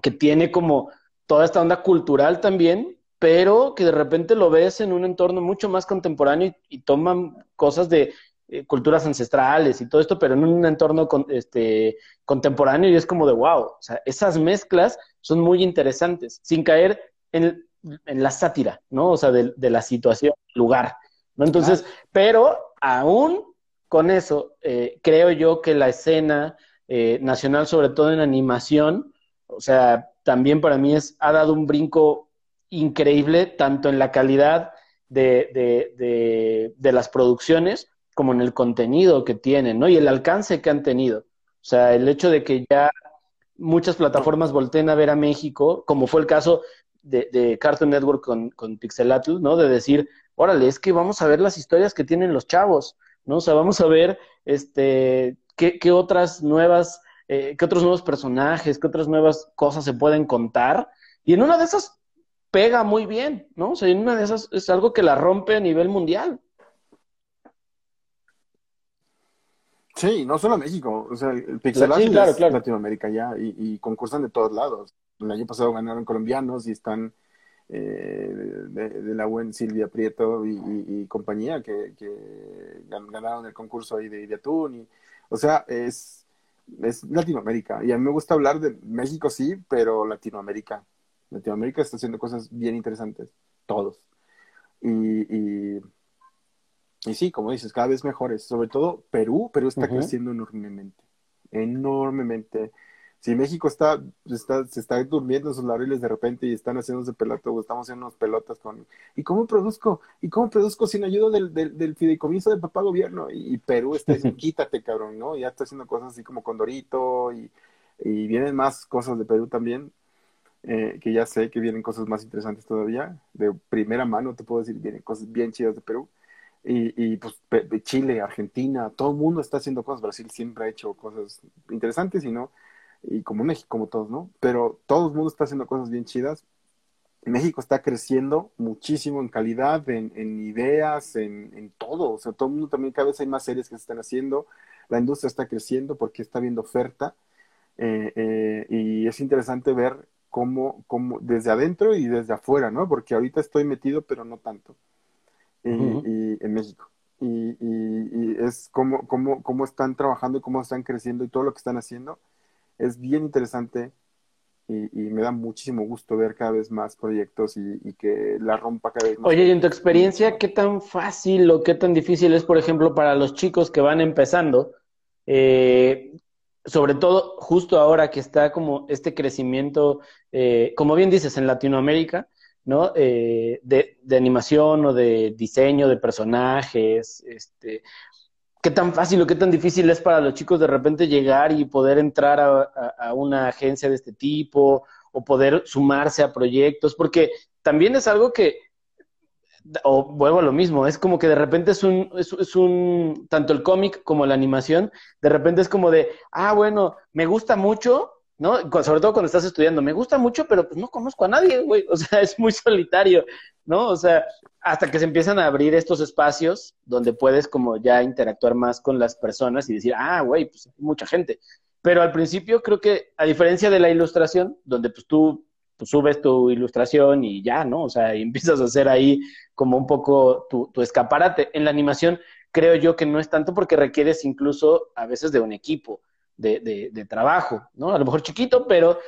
que tiene como toda esta onda cultural también, pero que de repente lo ves en un entorno mucho más contemporáneo y, toman cosas de eh, culturas ancestrales y todo esto, pero en un entorno este, contemporáneo y es como de wow, o sea, esas mezclas son muy interesantes, sin caer en, la sátira, ¿no? O sea, de, la situación, lugar, ¿no? Entonces, pero aún con eso, eh, creo yo que la escena eh, nacional, sobre todo en animación, o sea, también para mí es, ha dado un brinco increíble, tanto en la calidad de, de, las producciones como en el contenido que tienen, ¿no? Y el alcance que han tenido. O sea, el hecho de que ya muchas plataformas volteen a ver a México, como fue el caso de, Cartoon Network con, con Pixelatl, ¿no? De decir, órale, es que vamos a ver las historias que tienen los chavos, ¿no? O sea, vamos a ver este, qué, otras nuevas, eh, qué otros nuevos personajes, qué otras nuevas cosas se pueden contar. Y en una de esas pega muy bien, ¿no? O sea, una de esas es algo que la rompe a nivel mundial. Sí, no solo México, o sea, el Pixel sí, es Latinoamérica ya y, concursan de todos lados. El año pasado ganaron colombianos y están eh, de, la buen Silvia Prieto y, compañía que, ganaron el concurso ahí de, de atún. Y, o sea, es, es Latinoamérica. Y a mí me gusta hablar de México, sí, pero Latinoamérica. Latinoamérica está haciendo cosas bien interesantes, todos. y y sí, como dices, cada vez mejores. Sobre todo Perú, Perú está creciendo enormemente. Enormemente. Si México está, está, se está durmiendo en sus laureles de repente y están haciéndose pelota o estamos haciendo unas pelotas con... ¿Y cómo produzco? ¿Y cómo produzco sin ayuda del, del, del fideicomiso del papá gobierno? Y, Perú está diciendo, quítate, cabrón, ¿no? Ya está haciendo cosas así como Condorito y, y vienen más cosas de Perú también. Eh, que ya sé que vienen cosas más interesantes todavía. De primera mano te puedo decir, vienen cosas bien chidas de Perú. Y, y pues Chile, Argentina, todo el mundo está haciendo cosas. Brasil siempre ha hecho cosas interesantes y no, y como México, como todos, ¿no? Pero todo el mundo está haciendo cosas bien chidas. México está creciendo muchísimo en calidad, en, en ideas, en, en, todo. O sea, todo el mundo también, cada vez hay más series que se están haciendo. La industria está creciendo porque está viendo oferta. Eh, eh, y es interesante ver cómo, cómo, desde adentro y desde afuera, ¿no? Porque ahorita estoy metido, pero no tanto y, en México. Y, y, es cómo, cómo, cómo están trabajando y cómo están creciendo y todo lo que están haciendo. Es bien interesante y, me da muchísimo gusto ver cada vez más proyectos y, que la rompa cada vez más. Oye, y en tu experiencia, ¿qué tan fácil o qué tan difícil es, por ejemplo, para los chicos que van empezando? Eh, sobre todo justo ahora que está como este crecimiento, eh, como bien dices, en Latinoamérica, ¿no? Eh, de, de, animación o de diseño de personajes, este, qué tan fácil o qué tan difícil es para los chicos de repente llegar y poder entrar a, a, una agencia de este tipo o poder sumarse a proyectos, porque también es algo que, o vuelvo a lo mismo, es como que de repente es un, es, es un, tanto el cómic como la animación, de repente es como de, ah, bueno, me gusta mucho, ¿no? Sobre todo cuando estás estudiando. Me gusta mucho, pero pues no conozco a nadie, güey. O sea, es muy solitario, ¿no? O sea, hasta que se empiezan a abrir estos espacios donde puedes como ya interactuar más con las personas y decir, ah, güey, pues hay mucha gente. Pero al principio creo que, a diferencia de la ilustración, donde pues tú pues, subes tu ilustración y ya, ¿no? O sea, y empiezas a hacer ahí como un poco tu, tu escaparate. En la animación creo yo que no es tanto porque requieres incluso a veces de un equipo de, de, trabajo, ¿no? A lo mejor chiquito, pero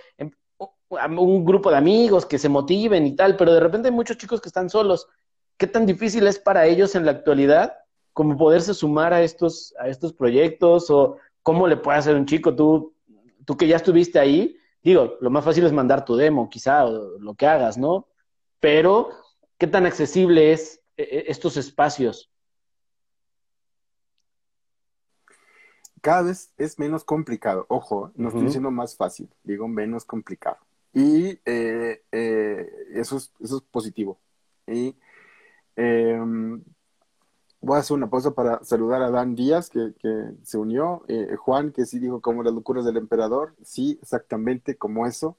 un grupo de amigos que se motiven y tal, pero de repente hay muchos chicos que están solos. ¿Qué tan difícil es para ellos en la actualidad como poderse sumar a estos, a estos proyectos o cómo le puede hacer un chico? Tú, tú que ya estuviste ahí, digo, lo más fácil es mandar tu demo, quizá, o lo que hagas, ¿no? Pero, ¿qué tan accesible es eh, eh, estos espacios? cada vez es menos complicado. Ojo, no estoy diciendo más fácil, digo menos complicado. Y eh, eh, eso, es, eso es positivo. Y em, voy a hacer una pausa para saludar a Dan Díaz, que, se unió. Eh, Juan, que sí dijo como las locuras del emperador. Sí, exactamente como eso.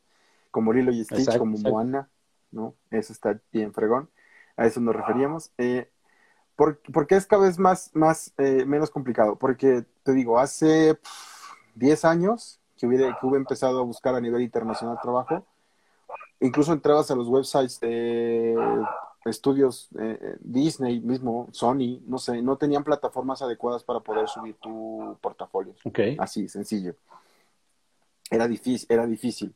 Como Lilo y Stitch, como Moana. ¿no? Eso está bien fregón. A eso nos referíamos. ¿Por, qué es cada vez más, más eh, menos complicado? Porque, te digo, hace 10 años que, hubiera, que hubiera empezado a buscar a nivel internacional trabajo, incluso entrabas a los websites de estudios eh, Disney mismo, Sony, no sé, no tenían plataformas adecuadas para poder subir tu portafolio. Así, sencillo. Era difícil, era difícil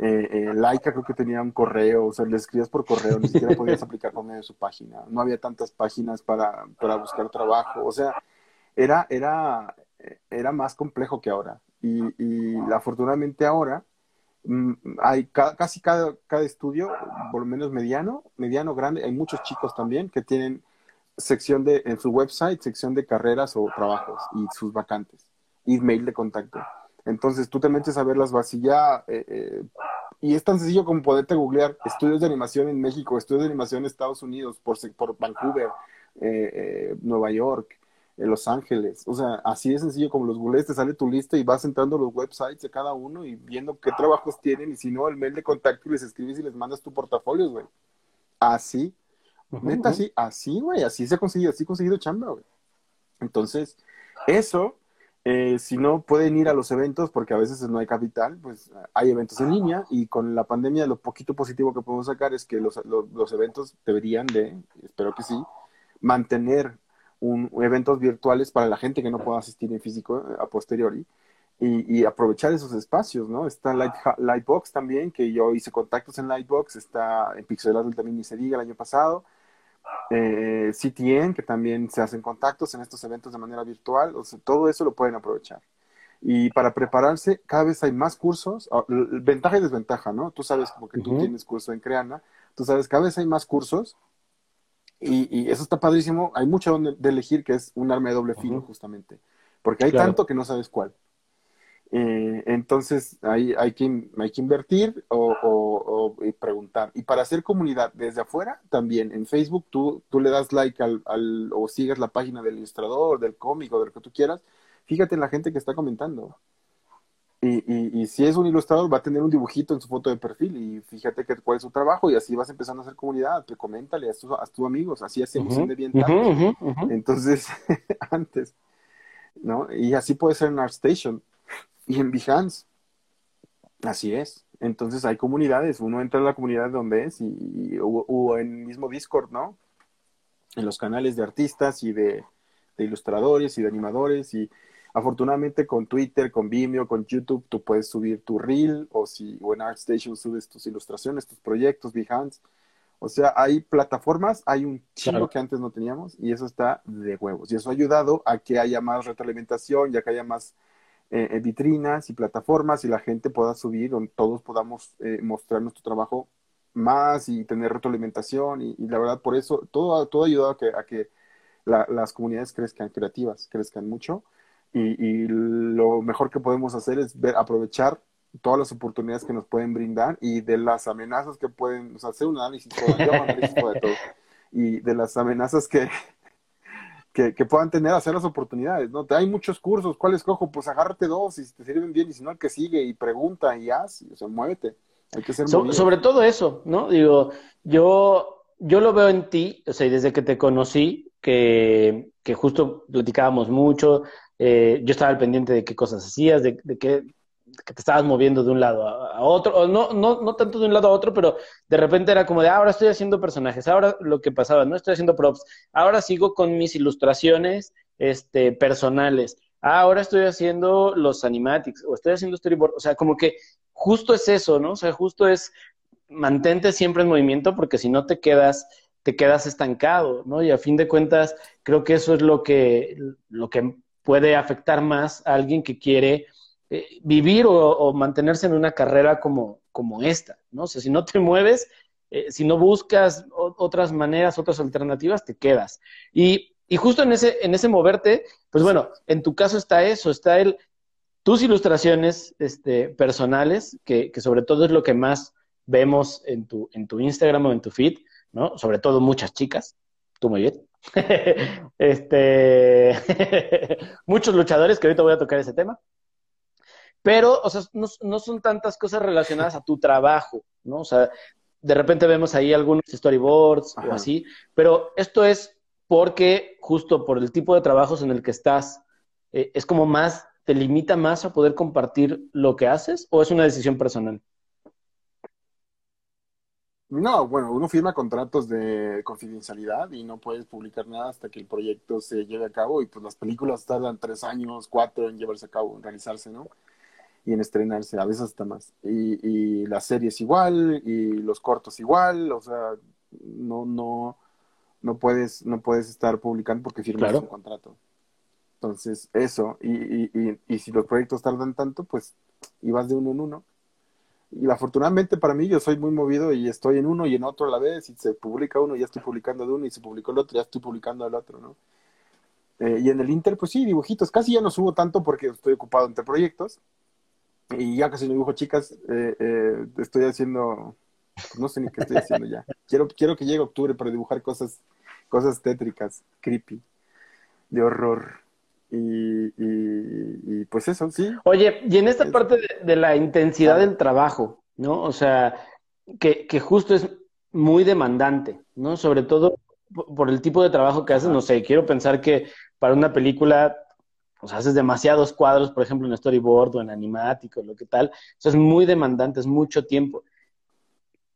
eh, eh, Laika creo que tenía un correo, o sea, le escribías por correo, ni siquiera podías aplicar por medio de su página. No había tantas páginas para, para buscar trabajo, o sea, era, era, era más complejo que ahora. Y, y afortunadamente ahora mm, hay casi cada, cada estudio, por lo menos mediano, mediano, grande, hay muchos chicos también que tienen sección de, en su website, sección de carreras o trabajos y sus vacantes, y mail de contacto. Entonces tú te metes a ver las vasillas eh, eh, y es tan sencillo como poderte googlear estudios de animación en México, estudios de animación en Estados Unidos, por, por Vancouver, eh, Nueva York, Los Ángeles. O sea, así de sencillo como los googlees, te sale tu lista y vas entrando a los websites de cada uno y viendo qué trabajos tienen y si no, el mail de contacto y les escribes y les mandas tu portafolio, güey. Así. Neta, así, así, güey, así se ha conseguido, así he conseguido chamba, güey. Entonces, eso eh, si no pueden ir a los eventos, porque a veces no hay capital, pues hay eventos en línea y con la pandemia lo poquito positivo que podemos sacar es que los, los, eventos deberían de, espero que sí, mantener un, eventos virtuales para la gente que no pueda asistir en físico eh, a posteriori y, aprovechar esos espacios, ¿no? Está Light, Lightbox también, que yo hice contactos en Lightbox, está en Pixel también ni se diga el año pasado, eh, CTN, que también se hacen contactos en estos eventos de manera virtual, o sea, todo eso lo pueden aprovechar. Y para prepararse, cada vez hay más cursos, ah, ventaja y desventaja, ¿no? Tú sabes como que tú tienes curso en Creana, tú sabes, cada vez hay más cursos y, eso está padrísimo. Hay mucho donde, de elegir que es un arma de doble filo, justamente, porque hay tanto que no sabes cuál. Eh, entonces hay, hay, que, hay que invertir o, preguntar. Y para hacer comunidad desde afuera, también en Facebook tú, tú le das like al, al, o sigues la página del ilustrador, del cómico, de lo que tú quieras. Fíjate en la gente que está comentando. Y, y, y, si es un ilustrador, va a tener un dibujito en su foto de perfil y fíjate que, cuál es su trabajo y así vas empezando a hacer comunidad. Te coméntale a tus, a tus amigos, así hacemos uh de bien Entonces, antes, ¿no? Y así puede ser en ArtStation y en Behance. Así es. Entonces hay comunidades, uno entra a la comunidad donde es y, o, en mismo Discord, ¿no? En los canales de artistas y de, ilustradores y de animadores y afortunadamente con Twitter, con Vimeo, con YouTube tú puedes subir tu reel o si o en ArtStation subes tus ilustraciones, tus proyectos, Behance. O sea, hay plataformas, hay un chingo que antes no teníamos y eso está de huevos. Y eso ha ayudado a que haya más retroalimentación, ya que haya más eh, eh, vitrinas y plataformas y la gente pueda subir, donde todos podamos eh, mostrar nuestro trabajo más y tener retroalimentación y, la verdad por eso todo, todo ayuda a que, a que las comunidades crezcan creativas, crezcan mucho y, lo mejor que podemos hacer es ver, aprovechar todas las oportunidades que nos pueden brindar y de las amenazas que pueden, o sea, hacer un análisis, análisis de todo y de las amenazas que, que, puedan tener, hacer las oportunidades, ¿no? Hay muchos cursos, ¿cuál escojo? Pues agárrate dos y si te sirven bien y si no, el que sigue y pregunta y haz, o sea, muévete. Hay que ser Sobre todo eso, ¿no? Digo, yo, yo lo veo en ti, o sea, desde que te conocí, que, que justo platicábamos mucho, eh, yo estaba al pendiente de qué cosas hacías, de, qué, que te estabas moviendo de un lado a, otro, o no, no, no tanto de un lado a otro, pero de repente era como de, ah, ahora estoy haciendo personajes, ahora lo que pasaba, no estoy haciendo props, ahora sigo con mis ilustraciones este, personales, ah, ahora estoy haciendo los animatics, o estoy haciendo storyboard, o sea, como que justo es eso, ¿no? O sea, justo es mantente siempre en movimiento porque si no te quedas te quedas estancado, ¿no? Y a fin de cuentas, creo que eso es lo que, lo que puede afectar más a alguien que quiere eh, vivir o, mantenerse en una carrera como, como esta, ¿no? O sea, si no te mueves, eh, si no buscas otras maneras, otras alternativas, te quedas. Y, y, justo en ese, en ese moverte, pues bueno, en tu caso está eso, está el, tus ilustraciones este, personales, que, que sobre todo es lo que más vemos en tu, en tu Instagram o en tu feed, ¿no? Sobre todo muchas chicas, tú muy bien. este, muchos luchadores, que ahorita voy a tocar ese tema. Pero, o sea, no, son tantas cosas relacionadas a tu trabajo, ¿no? O sea, de repente vemos ahí algunos storyboards o así, pero esto es porque justo por el tipo de trabajos en el que estás, eh, es como más, te limita más a poder compartir lo que haces o es una decisión personal? No, bueno, uno firma contratos de confidencialidad y no puedes publicar nada hasta que el proyecto se lleve a cabo y pues las películas tardan tres años, cuatro en llevarse a cabo, en realizarse, ¿no? Y en estrenarse, a veces hasta más. Y, y las series igual, y los cortos igual, o sea, no, no, no puedes, no puedes estar publicando porque firmas un contrato. Entonces, eso, y, y, y, si los proyectos tardan tanto, pues, y vas de uno en uno, y afortunadamente para mí yo soy muy movido y estoy en uno y en otro a la vez y se publica uno y ya estoy publicando de uno y se publicó el otro ya estoy publicando el otro, ¿no? Eh, y en el Inter, pues sí, dibujitos. Casi ya no subo tanto porque estoy ocupado entre proyectos. Y ya casi no dibujo chicas. Eh, eh, estoy haciendo, pues no sé ni qué estoy haciendo ya. Quiero, quiero que llegue octubre para dibujar cosas, cosas tétricas, creepy, de horror. Y, pues eso, sí. Oye, y en esta parte de, la intensidad del trabajo, ¿no? O sea, que, que, justo es muy demandante, ¿no? Sobre todo por el tipo de trabajo que haces, no sé, quiero pensar que para una película, pues haces demasiados cuadros, por ejemplo, en storyboard o en animático, lo que tal, eso es muy demandante, es mucho tiempo.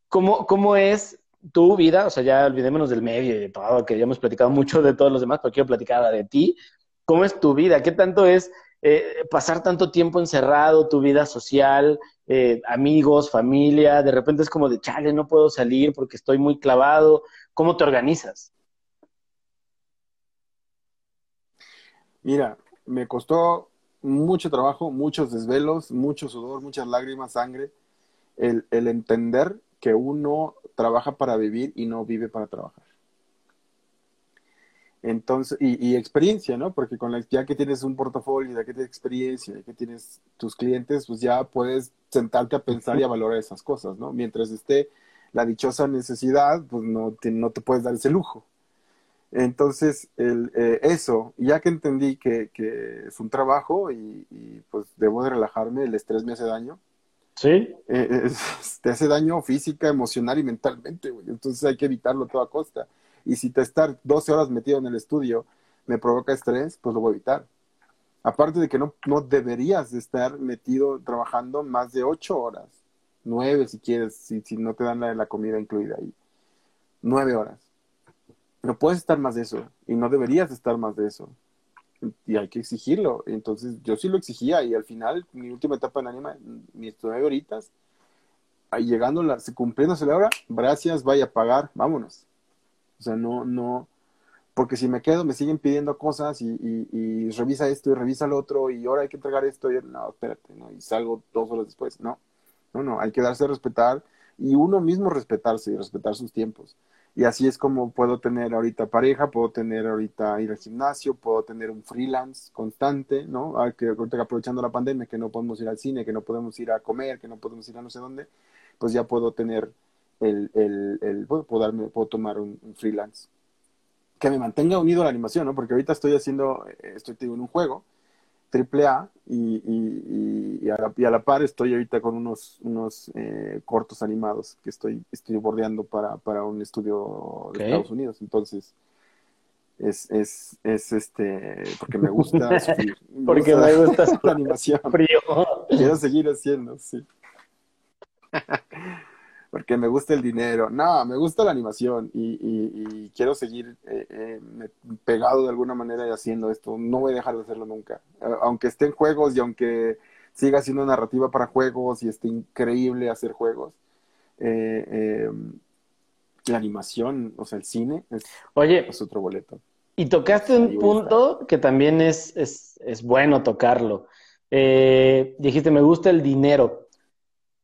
¿Cómo, cómo es tu vida? O sea, ya olvidémonos del medio y de todo, que ya hemos platicado mucho de todos los demás, pero quiero platicar de ti. ¿Cómo es tu vida? ¿Qué tanto es eh, pasar tanto tiempo encerrado, tu vida social, eh, amigos, familia? De repente es como de, chale, no puedo salir porque estoy muy clavado. ¿Cómo te organizas? Mira, me costó mucho trabajo, muchos desvelos, mucho sudor, muchas lágrimas, sangre, el, el entender que uno trabaja para vivir y no vive para trabajar. Entonces, y, experiencia, ¿no? Porque con la, ya que tienes un portafolio, ya que tienes experiencia, ya que tienes tus clientes, pues ya puedes sentarte a pensar y a valorar esas cosas, ¿no? Mientras esté la dichosa necesidad, pues no te, no te puedes dar ese lujo. Entonces, el, eh, eso, ya que entendí que, que es un trabajo y, pues debo de relajarme, el estrés me hace daño. Sí. Eh, te hace daño física, emocional y mentalmente, güey. Entonces hay que evitarlo a toda costa. Y si te estar 12 horas metido en el estudio me provoca estrés, pues lo voy a evitar. Aparte de que no, no deberías de estar metido trabajando más de 8 horas, 9 si quieres, si, no te dan la, comida incluida ahí. 9 horas. No puedes estar más de eso y no deberías estar más de eso. Y hay que exigirlo. Entonces yo sí lo exigía y al final, mi última etapa en anima, mis 9 horitas, llegando, la, cumpliéndose la hora, gracias, vaya a pagar, vámonos. O sea, no, no, porque si me quedo me siguen pidiendo cosas y, revisa esto y revisa lo otro y ahora hay que entregar esto y no, espérate, ¿no? Y salgo dos horas después, no, no, no, hay que darse a respetar y uno mismo respetarse y respetar sus tiempos. Y así es como puedo tener ahorita pareja, puedo tener ahorita ir al gimnasio, puedo tener un freelance constante, ¿no? Ah, aprovechando la pandemia, que no podemos ir al cine, que no podemos ir a comer, que no podemos ir a no sé dónde, pues ya puedo tener el, el, el puedo, darme, puedo tomar un, freelance que me mantenga unido a la animación, ¿no? Porque ahorita estoy haciendo, eh, estoy en un juego triple A y, y, y, a la, y, a la, par estoy ahorita con unos, unos eh, cortos animados que estoy, estoy bordeando para, para un estudio de Estados Unidos. Entonces, es, es, es este, porque me gusta sufrir. porque me gusta la animación. Frío. Quiero seguir haciendo, sí. porque me gusta el dinero. No, me gusta la animación y, y, quiero seguir eh, eh, pegado de alguna manera y haciendo esto. No voy a dejar de hacerlo nunca. Aunque esté en juegos y aunque siga haciendo narrativa para juegos y esté increíble hacer juegos. Eh, la animación, o sea, el cine es, Oye, es otro boleto. Y tocaste un punto que también es, es, es bueno tocarlo. dijiste, me gusta el dinero.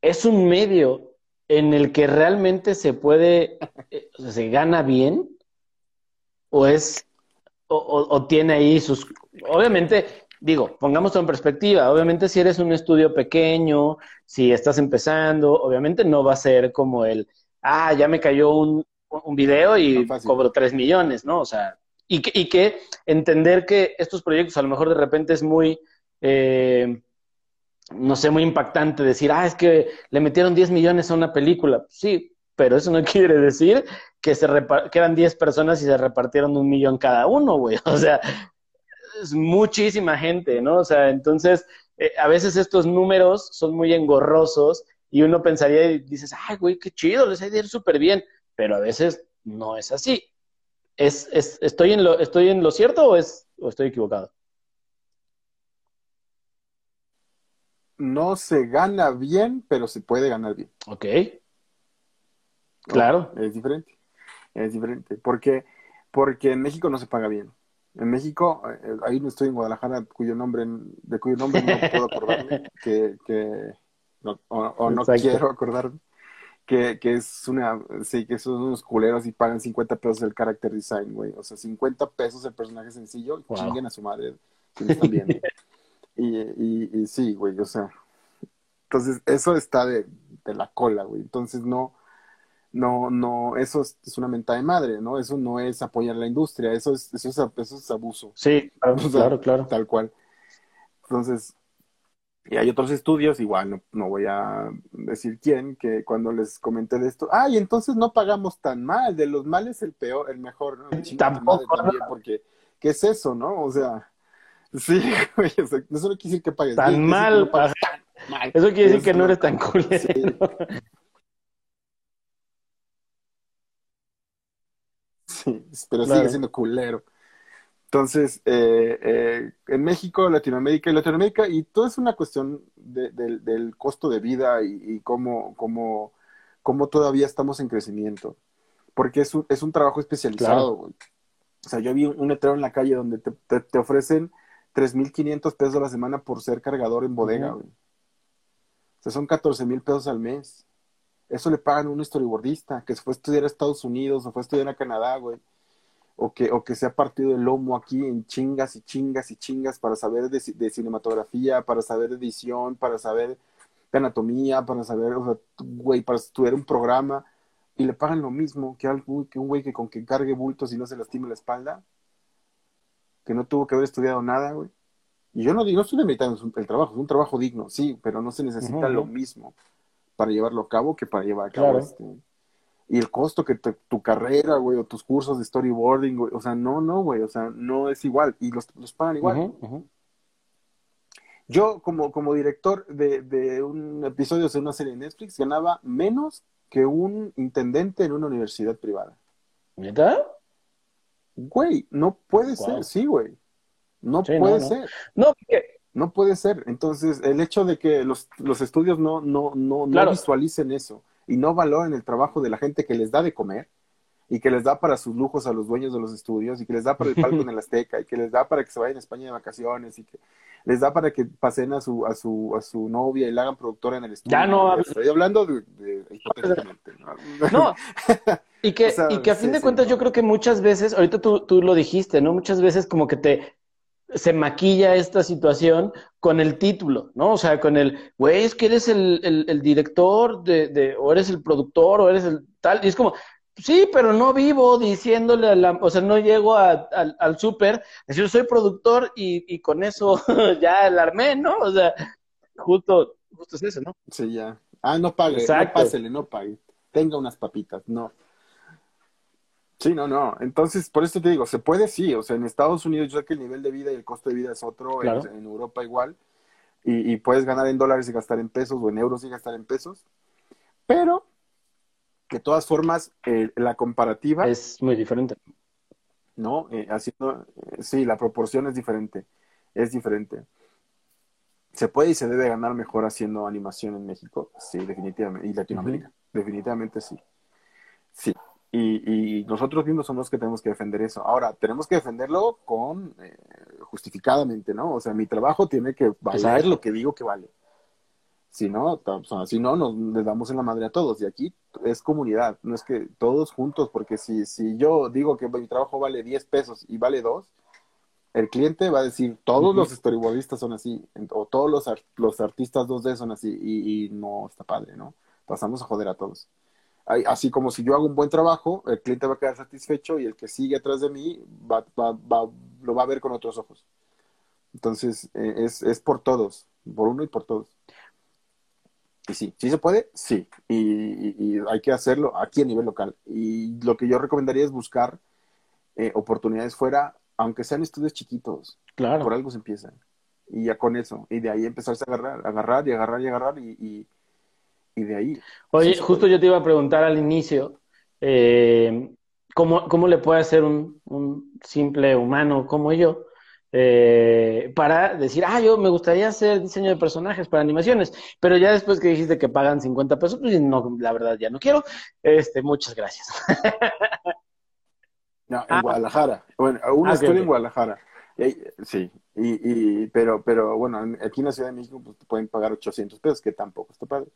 Es un medio en el que realmente se puede, eh, o sea, se gana bien, o es, o, tiene ahí sus, obviamente, digo, pongamos en perspectiva, obviamente si eres un estudio pequeño, si estás empezando, obviamente no va a ser como el, ah, ya me cayó un, un video y cobro tres millones, ¿no? O sea, y que, y que entender que estos proyectos a lo mejor de repente es muy... Eh, no sé, muy impactante decir, ah, es que le metieron 10 millones a una película. Sí, pero eso no quiere decir que, se que eran 10 personas y se repartieron un millón cada uno, güey. O sea, es muchísima gente, ¿no? O sea, entonces, eh, a veces estos números son muy engorrosos y uno pensaría y dices, ay, güey, qué chido, les ha ir súper bien, pero a veces no es así. ¿Es, es, estoy, en lo, ¿Estoy en lo cierto o, es, o estoy equivocado? No se gana bien, pero se puede ganar bien. Ok. Claro. es diferente. Es diferente. Porque, porque en México no se paga bien. En México, eh, ahí no estoy en Guadalajara, cuyo nombre, de cuyo nombre no puedo acordarme, que, que o, no quiero acordarme, que, que es una, sí, que son unos culeros y pagan 50 pesos el character design, güey. O sea, 50 pesos el personaje sencillo, chinguen a su madre, si me están viendo. Y, y, sí, güey, o sea, entonces eso está de, la cola, güey. Entonces no, no, no, eso es, una mentada de madre, ¿no? Eso no es apoyar la industria, eso es, eso es, eso es abuso. Sí, claro, claro, Tal cual. Entonces, y hay otros estudios, igual no, no voy a decir quién, que cuando les comenté de esto, ay, entonces no pagamos tan mal, de los males el peor, el mejor, ¿no? Tampoco. También, porque, ¿qué es eso, no? O sea, Sí, güey, eso no quiere decir que pagues tan mal. Eso quiere decir que no eres tan culero. Sí. pero sigue siendo culero. Entonces, eh, eh, en México, Latinoamérica y Latinoamérica, y todo es una cuestión del costo de vida y, cómo, cómo, cómo, todavía estamos en crecimiento. Porque es un, es un trabajo especializado, güey. O sea, yo vi un, letrero en la calle donde te, te ofrecen 3.500 pesos a la semana por ser cargador en bodega, güey. O sea, son 14 mil pesos al mes. Eso le pagan a un storyboardista que se fue a estudiar a Estados Unidos o fue a estudiar a Canadá, güey. O que, o que se ha partido el lomo aquí en chingas y chingas y chingas para saber de, de cinematografía, para saber de edición, para saber de anatomía, para saber, o sea, güey, para estudiar un programa. Y le pagan lo mismo que, algo, que un güey que con que cargue bultos y no se lastime la espalda que no tuvo que haber estudiado nada, güey. Y yo no digo, no estoy limitando el trabajo, es un trabajo digno, sí, pero no se necesita lo mismo para llevarlo a cabo que para llevar a cabo este. Y el costo que tu carrera, güey, o tus cursos de storyboarding, güey, o sea, no, no, güey, o sea, no es igual. Y los, los pagan igual. Yo, como, como director de, de un episodio de una serie de Netflix, ganaba menos que un intendente en una universidad privada. ¿Verdad? Güey, no puede ser, sí, güey. No puede ser. No, no puede ser. Entonces, el hecho de que los, los estudios no, no, no, no visualicen eso y no valoren el trabajo de la gente que les da de comer y que les da para sus lujos a los dueños de los estudios y que les da para el palco en el Azteca y que les da para que se vayan a España de vacaciones y que les da para que pasen a su a su a su novia y la hagan productora en el estudio. Ya no, estoy hablando de, ¿no? Y que, y que a fin de cuentas yo creo que muchas veces, ahorita tú, tú lo dijiste, ¿no? Muchas veces como que te se maquilla esta situación con el título, ¿no? O sea, con el, güey, es que eres el, el, director de, de, o eres el productor, o eres el tal, y es como, sí, pero no vivo diciéndole a la, o sea, no llego a, al súper, yo soy productor y, y con eso ya alarmé, ¿no? O sea, justo, justo es eso, ¿no? Sí, ya. Ah, no pague, no pásele, no pague. Tenga unas papitas, no. Sí, no, no. Entonces, por eso te digo, se puede, sí. O sea, en Estados Unidos yo sé que el nivel de vida y el costo de vida es otro, Claro. en, en Europa igual, y, y puedes ganar en dólares y gastar en pesos, o en euros y gastar en pesos, pero de todas formas, eh, la comparativa, Es muy diferente. ¿no? Eh, haciendo, eh, sí, la proporción es diferente, es diferente. ¿Se puede y se debe ganar mejor haciendo animación en México? Sí, definitivamente. Y Latinoamérica, definitivamente sí. Sí. Y, y nosotros mismos somos los que tenemos que defender eso. Ahora, tenemos que defenderlo con eh, justificadamente, ¿no? O sea, mi trabajo tiene que valer Exacto. lo que digo que vale. Si no, si no, nos les damos en la madre a todos. Y aquí es comunidad, no es que todos juntos, porque si, si yo digo que mi trabajo vale 10 pesos y vale 2, el cliente va a decir, todos los storyboardistas son así, o todos los, los artistas 2D son así, y, y no está padre, ¿no? Pasamos a joder a todos. Así como si yo hago un buen trabajo, el cliente va a quedar satisfecho y el que sigue atrás de mí va, va- va- lo va a ver con otros ojos. Entonces, eh, es, es por todos, por uno y por todos. Y sí, sí se puede, sí. Y, y- y hay que hacerlo aquí a nivel local. Y lo que yo recomendaría es buscar eh, oportunidades fuera, aunque sean estudios chiquitos, Claro. por algo se empieza. Y ya con eso. Y de ahí empezarse a agarrar, agarrar y agarrar y agarrar y, y, y de ahí. Oye, Sí, justo puede. yo te iba a preguntar al inicio, eh, ¿cómo, cómo le puede hacer un, un simple humano como yo eh, para decir, ah, yo me gustaría hacer diseño de personajes para animaciones, pero ya después que dijiste que pagan 50 pesos, pues no, la verdad ya no quiero. Este, muchas gracias. No, en Ah. Guadalajara. Bueno, un Ah, ok. en Guadalajara. Sí, y, y, pero, pero bueno, en- aquí en la Ciudad de México pues, te pueden pagar 800 pesos, que tampoco está padre.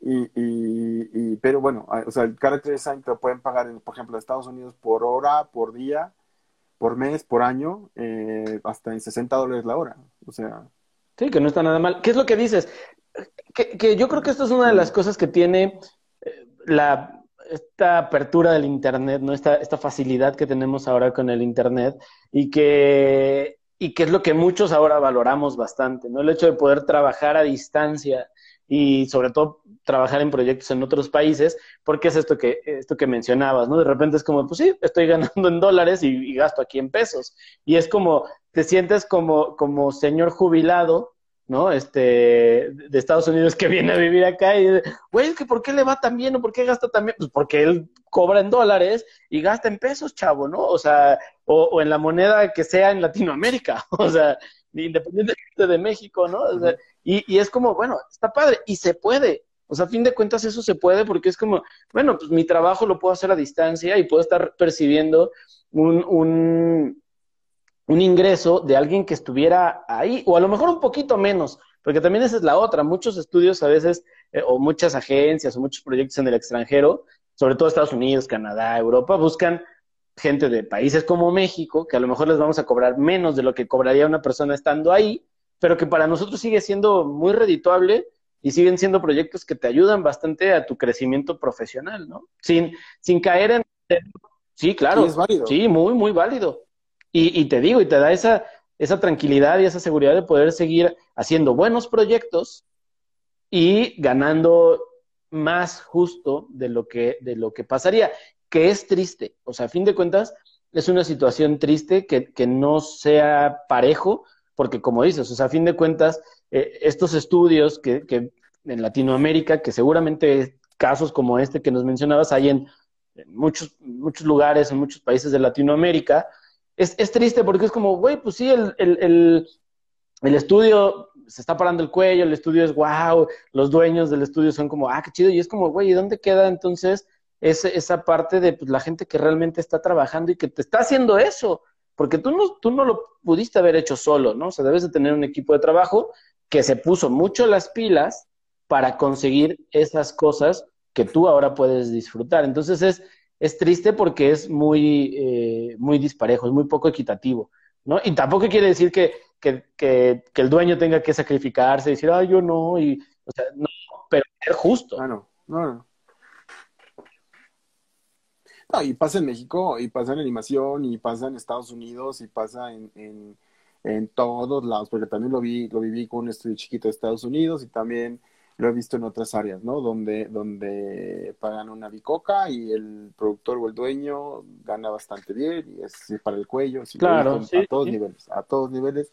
Y, y, y- pero bueno, ah, o sea, el character design te lo pueden pagar, en, por ejemplo, en Estados Unidos por hora, por día, por mes, por año, eh, hasta en 60 dólares la hora. O sea, Sí, que no está nada mal. ¿Qué es lo que dices? Que, que yo creo que esto es una de las cosas que tiene eh, la, esta apertura del Internet, ¿no? Esta, esta facilidad que tenemos ahora con el Internet y que, y que es lo que muchos ahora valoramos bastante, ¿no? El hecho de poder trabajar a distancia y sobre todo trabajar en proyectos en otros países, porque es esto que, esto que mencionabas, ¿no? De repente es como, pues sí, estoy ganando en dólares y, y gasto aquí en pesos. Y es como, te sientes como, como señor jubilado, ¿no? Este, de Estados Unidos que viene a vivir acá y, güey, es que ¿por qué le va tan bien o por qué gasta tan bien? Pues porque él cobra en dólares y gasta en pesos, chavo, ¿no? O sea, o, o en la moneda que sea en Latinoamérica, o sea, independientemente de México, ¿no? O sea, y, y es como, bueno, está padre y se puede. O sea, a fin de cuentas eso se puede porque es como, bueno, pues mi trabajo lo puedo hacer a distancia y puedo estar percibiendo un, un, un ingreso de alguien que estuviera ahí, o a lo mejor un poquito menos, porque también esa es la otra. Muchos estudios a veces, eh, o muchas agencias, o muchos proyectos en el extranjero, sobre todo Estados Unidos, Canadá, Europa, buscan gente de países como México, que a lo mejor les vamos a cobrar menos de lo que cobraría una persona estando ahí, pero que para nosotros sigue siendo muy redituable y siguen siendo proyectos que te ayudan bastante a tu crecimiento profesional, ¿no? Sin, sin caer en... Sí, claro. Sí, es válido. Sí, muy, muy válido. Y, y te digo, y te da esa, esa tranquilidad y esa seguridad de poder seguir haciendo buenos proyectos y ganando más justo de lo que, de lo que pasaría, que es triste. O sea, a fin de cuentas, es una situación triste que, que no sea parejo, porque como dices, o sea, a fin de cuentas, eh, estos estudios que, que en Latinoamérica, que seguramente casos como este que nos mencionabas hay en, muchos, muchos lugares, en muchos países de Latinoamérica, es, triste porque es como, güey, pues sí, el, el, el, estudio se está parando el cuello, el estudio es wow, los dueños del estudio son como, ah, qué chido, y es como, güey, ¿y dónde queda entonces ese, esa parte de pues, la gente que realmente está trabajando y que te está haciendo eso? Porque tú no, tú no lo pudiste haber hecho solo, ¿no? O sea, debes de tener un equipo de trabajo que se puso mucho las pilas para conseguir esas cosas que tú ahora puedes disfrutar. Entonces es, es triste porque es muy, eh, muy disparejo, es muy poco equitativo, ¿no? Y tampoco quiere decir que, que, que, que, el dueño tenga que sacrificarse y decir, ah, yo no, y, o sea, no, pero es justo. Ah, no, no, no. No, y pasa en México, y pasa en animación, y pasa en Estados Unidos, y pasa en, en, en todos lados, porque también lo vi, lo viví con un estudio chiquito de Estados Unidos, y también lo he visto en otras áreas, ¿no? Donde, donde pagan una bicoca y el productor o el dueño gana bastante bien y es para el cuello, claro, a todos niveles, a todos niveles.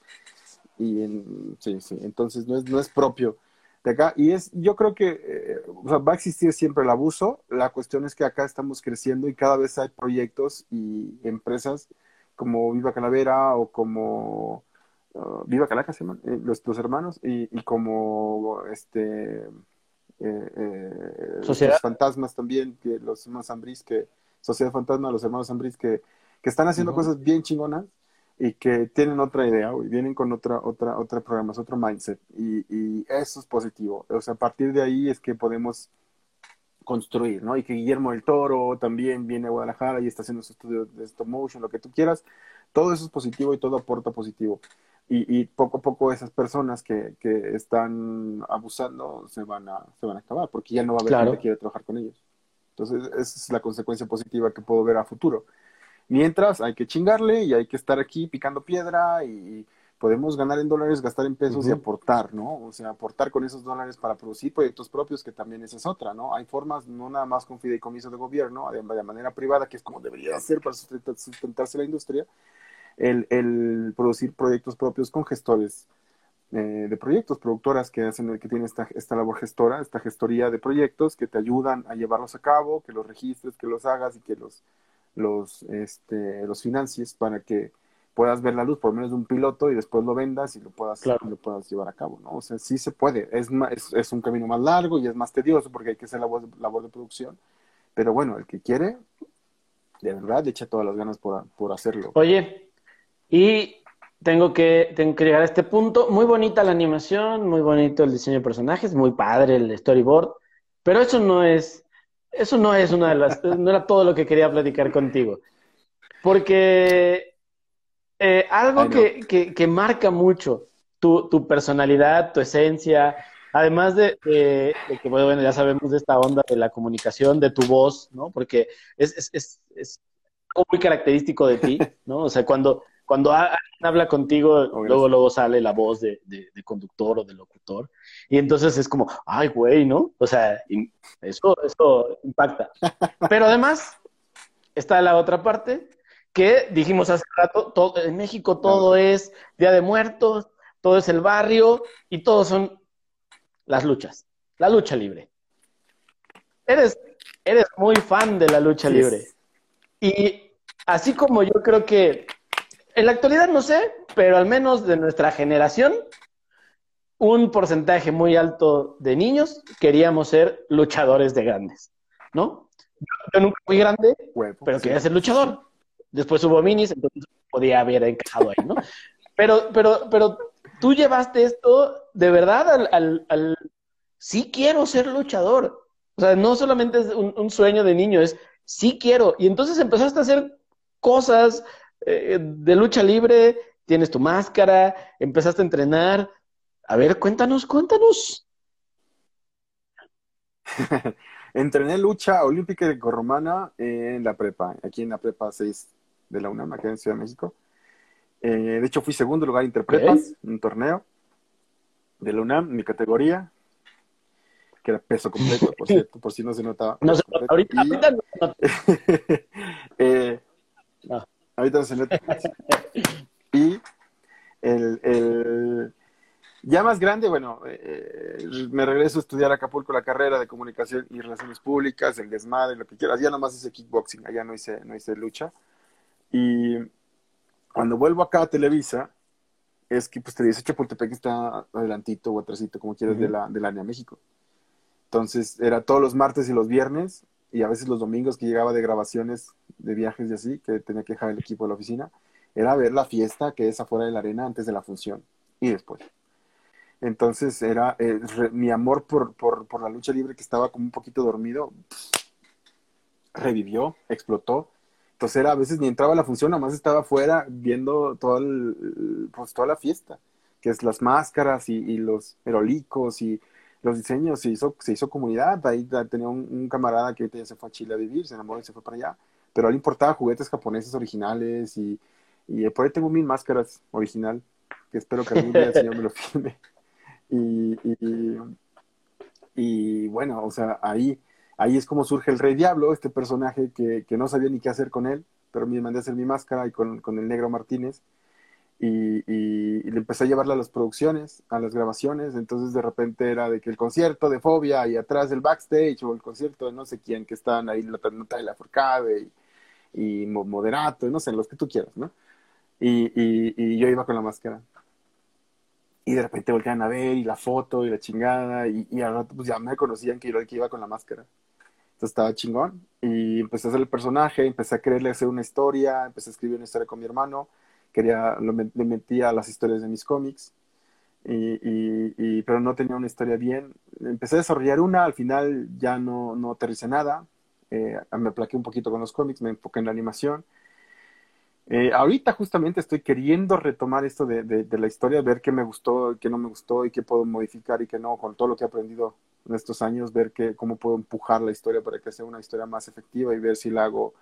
Y en, sí, sí, entonces no es, no es propio de acá. Y es, yo creo que eh, va a existir siempre el abuso. La cuestión es que acá estamos creciendo y cada vez hay proyectos y empresas como Viva Calavera o como Uh, Viva Calaca se llaman, eh, los, los, hermanos, y, y como este eh, eh, Sociedad. fantasmas también, que los hermanos Ambris, que Sociedad Fantasma, los hermanos Ambris, que, que están haciendo cosas bien chingonas y que tienen otra idea, y vienen con otra, otra, otra programas, otro mindset, y, y eso es positivo. O sea, a partir de ahí es que podemos construir, ¿no? Y que Guillermo del Toro también viene a Guadalajara y está haciendo su estudio de stop motion, lo que tú quieras. Todo eso es positivo y todo aporta positivo y, y, poco a poco esas personas que, que, están abusando se van a se van a acabar porque ya no va a haber claro. gente que quiere trabajar con ellos entonces esa es la consecuencia positiva que puedo ver a futuro mientras hay que chingarle y hay que estar aquí picando piedra y podemos ganar en dólares gastar en pesos uh -huh. y aportar no o sea aportar con esos dólares para producir proyectos propios que también esa es otra no hay formas no nada más con fideicomiso de gobierno de, de manera privada que es como debería ser para sustentarse la industria el, el producir proyectos propios con gestores eh, de proyectos, productoras que hacen, que tienen esta, esta labor gestora, esta gestoría de proyectos que te ayudan a llevarlos a cabo, que los registres, que los hagas y que los, los, este, los financies para que puedas ver la luz por menos de un piloto y después lo vendas y lo puedas, claro. lo puedas llevar a cabo, ¿no? O sea, sí se puede. Es, es, es, un camino más largo y es más tedioso porque hay que hacer labor, labor de producción. Pero bueno, el que quiere, de verdad, le echa todas las ganas por, por hacerlo. Oye, y tengo que, tengo que llegar a este punto. Muy bonita la animación, muy bonito el diseño de personajes, muy padre el storyboard, pero eso no es, eso no es una de las, no era todo lo que quería platicar contigo. Porque eh, algo que, que, que, marca mucho tu, tu, personalidad, tu esencia, además de, de, de, que, bueno, ya sabemos de esta onda de la comunicación, de tu voz, ¿no? Porque es, es, es, es muy característico de ti, ¿no? O sea, cuando, cuando alguien habla contigo, luego, luego sale la voz de, de, de, conductor o de locutor. Y entonces es como, ay, güey, ¿no? O sea, eso, eso impacta. Pero además, está la otra parte que dijimos hace rato, todo, en México todo claro. es Día de Muertos, todo es el barrio y todo son las luchas, la lucha libre. Eres, eres muy fan de la lucha sí. libre. Y así como yo creo que en la actualidad no sé, pero al menos de nuestra generación, un porcentaje muy alto de niños queríamos ser luchadores de grandes, ¿no? Yo nunca fui grande, Huevo, pero quería ser luchador. Después hubo minis, entonces podía haber encajado ahí, ¿no? Pero, pero, pero tú llevaste esto de verdad al, al, al... sí quiero ser luchador. O sea, no solamente es un, un sueño de niño, es sí quiero. Y entonces empezaste a hacer cosas, eh, de lucha libre, tienes tu máscara, empezaste a entrenar. A ver, cuéntanos, cuéntanos. Entrené lucha olímpica y corromana en la prepa, aquí en la prepa 6 de la UNAM, aquí en Ciudad de México. Eh, de hecho, fui segundo lugar interpretas ¿Eh? en un torneo de la UNAM, mi categoría, que era peso completo, por cierto, por si no se notaba. No, ahorita, y... ahorita no. eh, no. Ahorita se nota. y el, el, ya más grande, bueno, eh, me regreso a estudiar a Acapulco la carrera de comunicación y relaciones públicas, el desmadre, lo que quieras. Ya nomás hice kickboxing, allá no hice, no hice lucha. Y cuando vuelvo acá a Televisa, es que pues Televisa Chapultepec está adelantito o atrasito, como quieras, uh -huh. de la, de la México. Entonces era todos los martes y los viernes y a veces los domingos que llegaba de grabaciones de viajes y así, que tenía que dejar el equipo de la oficina, era ver la fiesta que es afuera de la arena antes de la función y después. Entonces era eh, mi amor por, por, por, la lucha libre que estaba como un poquito dormido, revivió, explotó. Entonces era a veces ni entraba a la función, nada más estaba afuera viendo todo pues, toda la fiesta, que es las máscaras y, y los herolicos y los diseños, se hizo, se hizo comunidad. Ahí tenía un, un camarada que ya se fue a Chile a vivir, se enamoró y se fue para allá pero él importaba juguetes japoneses originales y, y por ahí tengo mil máscaras original, que espero que algún día el señor me lo filme. Y, y, Y bueno, o sea, ahí, ahí es como surge el Rey Diablo, este personaje que, que no sabía ni qué hacer con él, pero me mandé a hacer mi máscara y con, con el negro Martínez. Y, y, y, le empecé a llevarla a las producciones, a las grabaciones, entonces de repente era de que el concierto de Fobia y atrás el backstage o el concierto de no sé quién que estaban ahí, la nota de la Forcade y, y Moderato, no sé, los que tú quieras, ¿no? Y, y, yo iba con la máscara. Y de repente voltean a ver y la foto y la chingada y, al rato pues ya me conocían que yo el que iba con la máscara. Entonces estaba chingón y empecé a hacer el personaje, empecé a quererle hacer una historia, empecé a escribir una historia con mi hermano quería, lo, le metía las historias de mis cómics, y, pero no tenía una historia bien. Empecé a desarrollar una, al final ya no, no aterricé nada, eh, me aplaqué un poquito con los cómics, me enfoqué en la animación. Eh, ahorita justamente estoy queriendo retomar esto de, de, de, la historia, ver qué me gustó, qué no me gustó y qué puedo modificar y qué no, con todo lo que he aprendido en estos años, ver que, cómo puedo empujar la historia para que sea una historia más efectiva y ver si la hago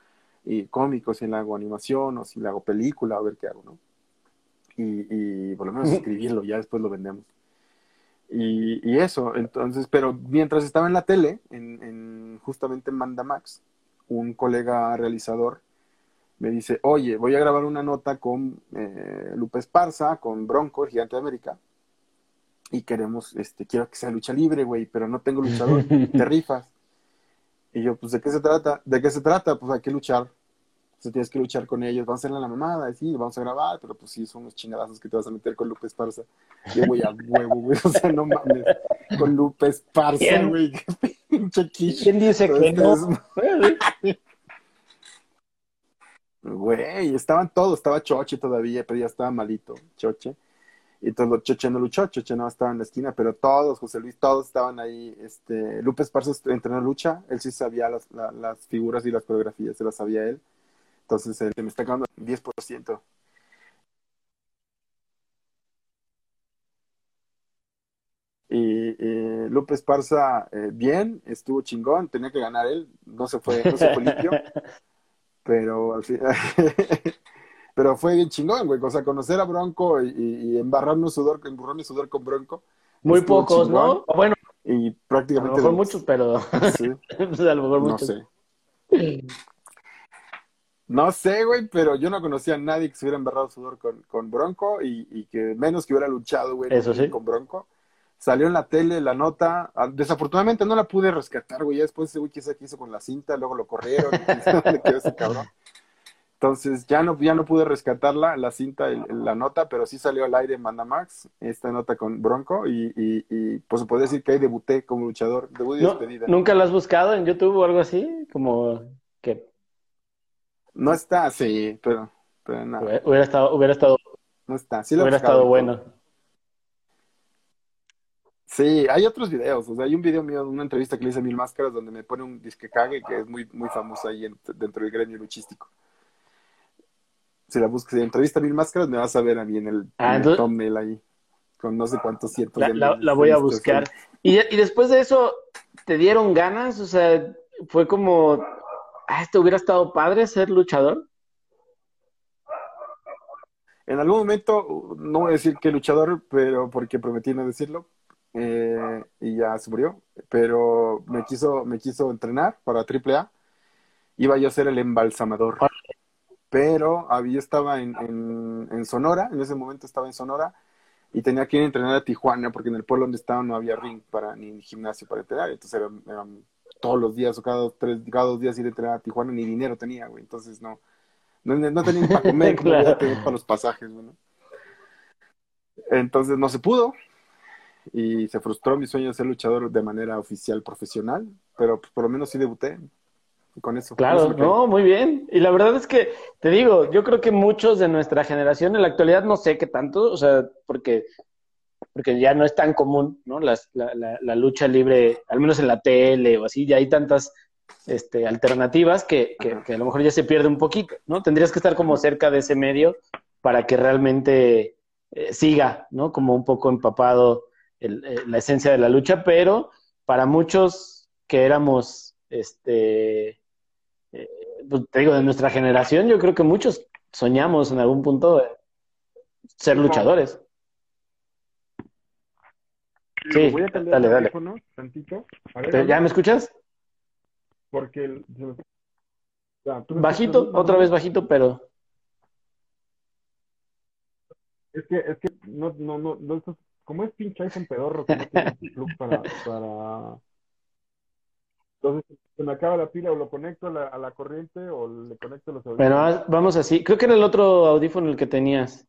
y cómico, si le hago animación o si le hago película, a ver qué hago, ¿no? Y, y por lo menos escribirlo, ya después lo vendemos. Y, y, eso, entonces, pero mientras estaba en la tele, en, en justamente en Mandamax, un colega realizador me dice, oye, voy a grabar una nota con eh, Lupe Esparza, con Bronco, el gigante de América, y queremos, este, quiero que sea lucha libre, güey, pero no tengo luchador, te rifas. Y yo, pues, ¿de qué se trata? ¿De qué se trata? Pues hay que luchar. Sea, tienes que luchar con ellos. Vamos a hacerle la mamada, sí, vamos a grabar, pero pues sí, son unos chingadazos que te vas a meter con Lupe Esparza. Yo voy a huevo, güey. O sea, no mames. Con Lupe Esparza, güey. Pinche ¿Quién dice que no? Güey, estaban todos. Estaba Choche todavía, pero ya estaba malito. Choche. Y todo, Choche no luchó, Choche no estaba en la esquina, pero todos, José Luis, todos estaban ahí. Este, Lupe Esparza entrenó lucha, él sí sabía las, la, las figuras y las coreografías, se las sabía él. Entonces, él me está ganando 10%. Y, y Lupe Esparza, eh, bien, estuvo chingón, tenía que ganar él, no se fue, no se fue limpio, pero al final. pero fue bien chingón, güey. O sea, conocer a Bronco y, y embarrarnos sudor, emburrarme sudor con Bronco. Muy pocos, chingón. ¿no? Bueno, y prácticamente. A lo mejor muchos, pero. Sí. a lo mejor muchos. No sé. No sé, güey, pero yo no conocía a nadie que se hubiera embarrado sudor con, con Bronco y, y, que menos que hubiera luchado, güey, sí. con Bronco. Salió en la tele la nota, desafortunadamente no la pude rescatar, güey, ya después ese güey qué se hizo con la cinta, luego lo corrieron, le quedó ese cabrón. Entonces ya no, ya no pude rescatarla, la cinta, el, la nota, pero sí salió al aire en Mandamax, esta nota con Bronco, y, y, y pues se puede decir que ahí debuté como luchador, debut y No, despedida. ¿Nunca la has buscado en YouTube o algo así? Como que No está, sí, pero, pero no, hubiera estado, hubiera estado, no está. Sí lo hubiera buscado estado todo. bueno. Sí, hay otros videos, o sea, hay un video mío de una entrevista que le hice a Mil Máscaras donde me pone un disque cague que es muy, muy famoso ahí en- dentro del gremio luchístico. Si la buscas en entrevista a Mil Máscaras, me vas a ver a mí en el, Ah, en el entonces- thumbnail ahí, con no sé cuántos cientos La, de la- la de voy a buscar. Y, y después de eso, ¿te dieron ganas? O sea, fue como, ah, esto hubiera estado padre ser luchador. En algún momento, no voy a decir que luchador, pero porque prometí no decirlo, eh, y ya se murió, pero me quiso, me quiso entrenar para AAA, iba yo a ser el embalsamador, pero había, estaba en, Sonora, en ese momento estaba en Sonora, y tenía que ir a entrenar a Tijuana, porque en el pueblo donde estaba no había ring para, ni gimnasio para entrenar, entonces eran todos los días o cada dos, tres, cada dos días ir a entrenar a Tijuana, ni dinero tenía, güey, entonces no, no, no tenía ni para comer, Claro. tener para los pasajes, güey, ¿no? Entonces no se pudo y se frustró mi sueño de ser luchador de manera oficial, profesional, pero pues, por lo menos sí debuté y con eso. con Claro, eso no, muy bien. Y la verdad es que, te digo, yo creo que muchos de nuestra generación en la actualidad no sé qué tanto, o sea, porque, porque ya no es tan común, ¿no? Las, la, la, la lucha libre, al menos en la tele o así, ya hay tantas este, alternativas que, que, Ajá. que a lo mejor ya se pierde un poquito, ¿no? Tendrías que estar como cerca de ese medio para que realmente eh, siga, ¿no? Como un poco empapado el- eh, la esencia de la lucha, pero para muchos que éramos, este, eh, pues, te digo, de nuestra generación, yo creo que muchos soñamos en algún punto ser luchadores. Sí, Voy a cambiar dale, el dale. teléfono tantito. A ver, ¿Te- ¿Ya me escuchas? Porque el- se me- Ya, ¿tú me Bajito, escuchas? otra vez bajito, pero Es que, es que no, no, no, no, esto- como es pinche iPhone pedorro que no tiene plug para, para... Entonces, se me acaba la pila o lo conecto a la, a la corriente o le conecto los audífonos. bueno, vamos así. Creo que era el otro audífono el que tenías,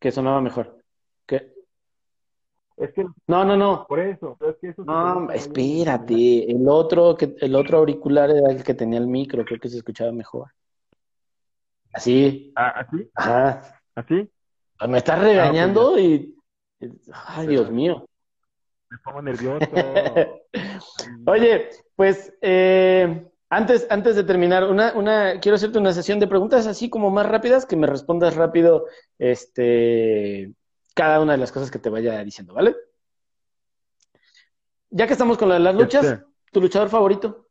que sonaba mejor. Es que, No, no, no. por eso, es que eso No, espérate. El otro, que, el otro auricular era el que tenía el micro, creo que se escuchaba mejor. Así, Ah, ¿Así? ajá. ¿Así? Me estás regañando y. Ay, Dios mío. Me pongo nervioso. Oye, pues eh, antes, antes de terminar, una, una, quiero hacerte una sesión de preguntas así como más rápidas, que me respondas rápido este, cada una de las cosas que te vaya diciendo, ¿vale? Ya que estamos con lo de las luchas, Este, ¿tu luchador favorito?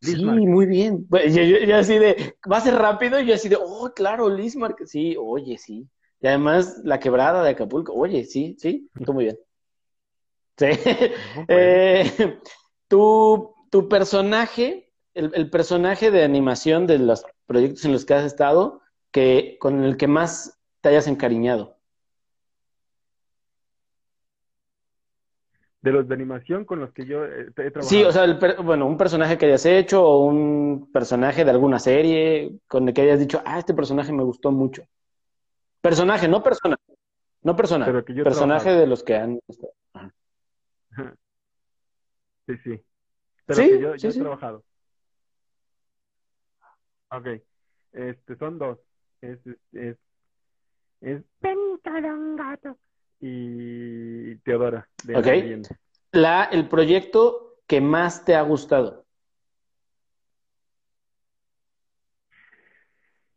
Sí, muy bien. Bueno, Yo, yo- yo así de, va a ser rápido, y yo así de, oh, claro, Lismark, sí, oye, sí. Y además, la quebrada de Acapulco, oye, sí, sí, tú muy bien. Sí. Pues, Eh, tu, tu personaje, el, el personaje de animación de los proyectos en los que has estado, que, con el que más te hayas encariñado. de los de animación con los que yo eh, he trabajado. Sí, o sea, el bueno, un personaje que hayas hecho o un personaje de alguna serie con el que hayas dicho, ah, este personaje me gustó mucho. Personaje, no persona. No persona. Pero que yo personaje trabajado. de los que han. Sí, sí. Pero Sí, que yo, sí, yo he sí. trabajado. Ok. Este, son dos. Es, es, es, es Benito Don Gato y Teodora de la Ok. La, el proyecto que más te ha gustado.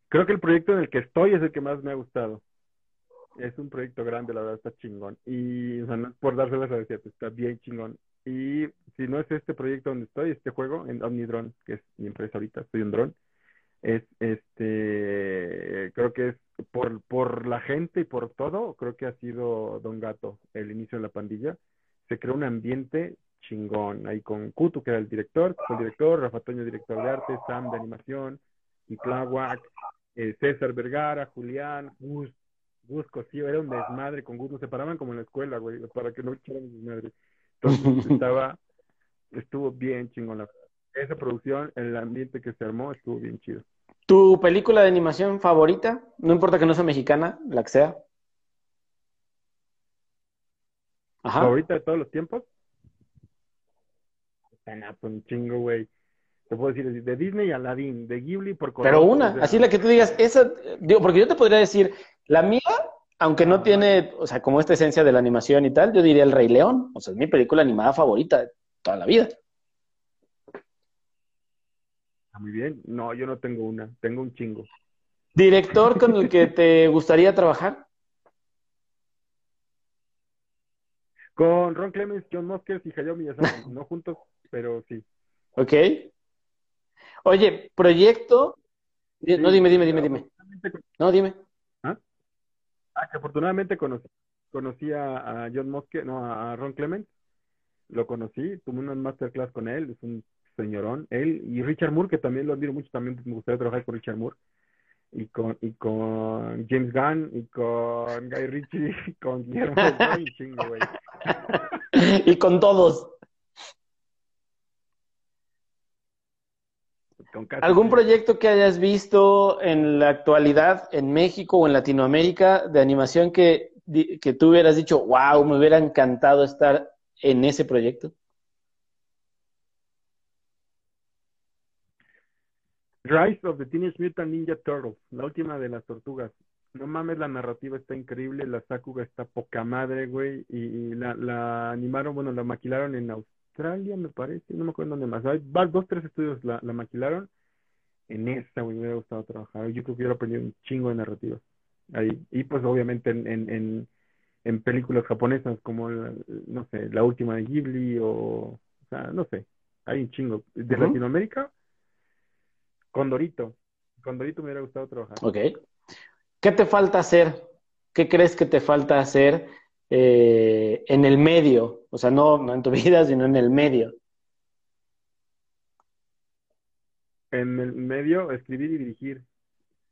Creo que el proyecto en el que estoy es el que más me ha gustado. Es un proyecto grande, la verdad, está chingón. Y, o sea, no es por dárselas a decir, está bien chingón. Y si no es este proyecto donde estoy, este juego, en Omnidrone, que es mi empresa ahorita, soy un dron, es este, que es por, por la gente y por todo, creo que ha sido Don Gato el inicio de la pandilla. Se creó un ambiente chingón ahí con Kutu, que era el director, el director, Rafa Toño, director de arte, Sam de animación, y Tláhuac, eh, César Vergara, Julián, Gus, Gus Cosío, era un desmadre con Gus, nos separaban como en la escuela, güey, para que no echaran desmadre. Entonces estaba, estuvo bien chingón la esa producción, el ambiente que se armó estuvo bien chido. ¿Tu película de animación favorita? No importa que no sea mexicana, la que sea. Ajá. ¿Favorita de todos los tiempos? A un chingo, güey. Te puedo decir, de Disney a Aladdin, de Ghibli por Pero color, una, así la que tú digas, esa, digo, porque yo te podría decir, la mía, aunque no tiene, o sea, como esta esencia de la animación y tal, yo diría El Rey León, o sea, es mi película animada favorita de toda la vida. Ah, Muy bien. No, yo no tengo una, tengo un chingo. ¿Director con el que te gustaría trabajar? Con Ron Clemens, John Muskers y Hayao Miyazaki, no juntos, pero sí. ¿Ok? Oye, proyecto. No, dime, dime, dime, dime. No, dime. Ah, que afortunadamente conocí, conocí a, a John Musker, no, a Ron Clements. Lo conocí, tuve una masterclass con él, es un señorón. Él y Richard Moore, que también lo admiro mucho, también me gustaría trabajar con Richard Moore. Y con, y con James Gunn, y con Guy Ritchie, y con Guillermo del Toro, y chingo, güey. Y con todos. Con ¿Algún proyecto que hayas visto en la actualidad en México o en Latinoamérica de animación que, que tú hubieras dicho, wow, me hubiera encantado estar en ese proyecto? Rise of the Teenage Mutant Ninja Turtles, la última de las tortugas. No mames, la narrativa está increíble, la Sakuga está poca madre, güey, y, y la, la animaron, bueno, la maquilaron en Australia, me parece, no me acuerdo dónde más. Hay dos, tres estudios la, la maquilaron. En esa, güey, me hubiera gustado trabajar. Yo creo que hubiera aprendido un chingo de narrativa ahí. Y pues obviamente en, en, en, en películas japonesas como, la- no sé, la última de Ghibli o, o sea, no sé, hay un chingo. De. Latinoamérica, Condorito. Condorito me hubiera gustado trabajar. Ok. ¿Qué te falta hacer ¿qué crees que te falta hacer eh, en el medio? O sea, no, no en tu vida, sino en el medio. En el medio, escribir y dirigir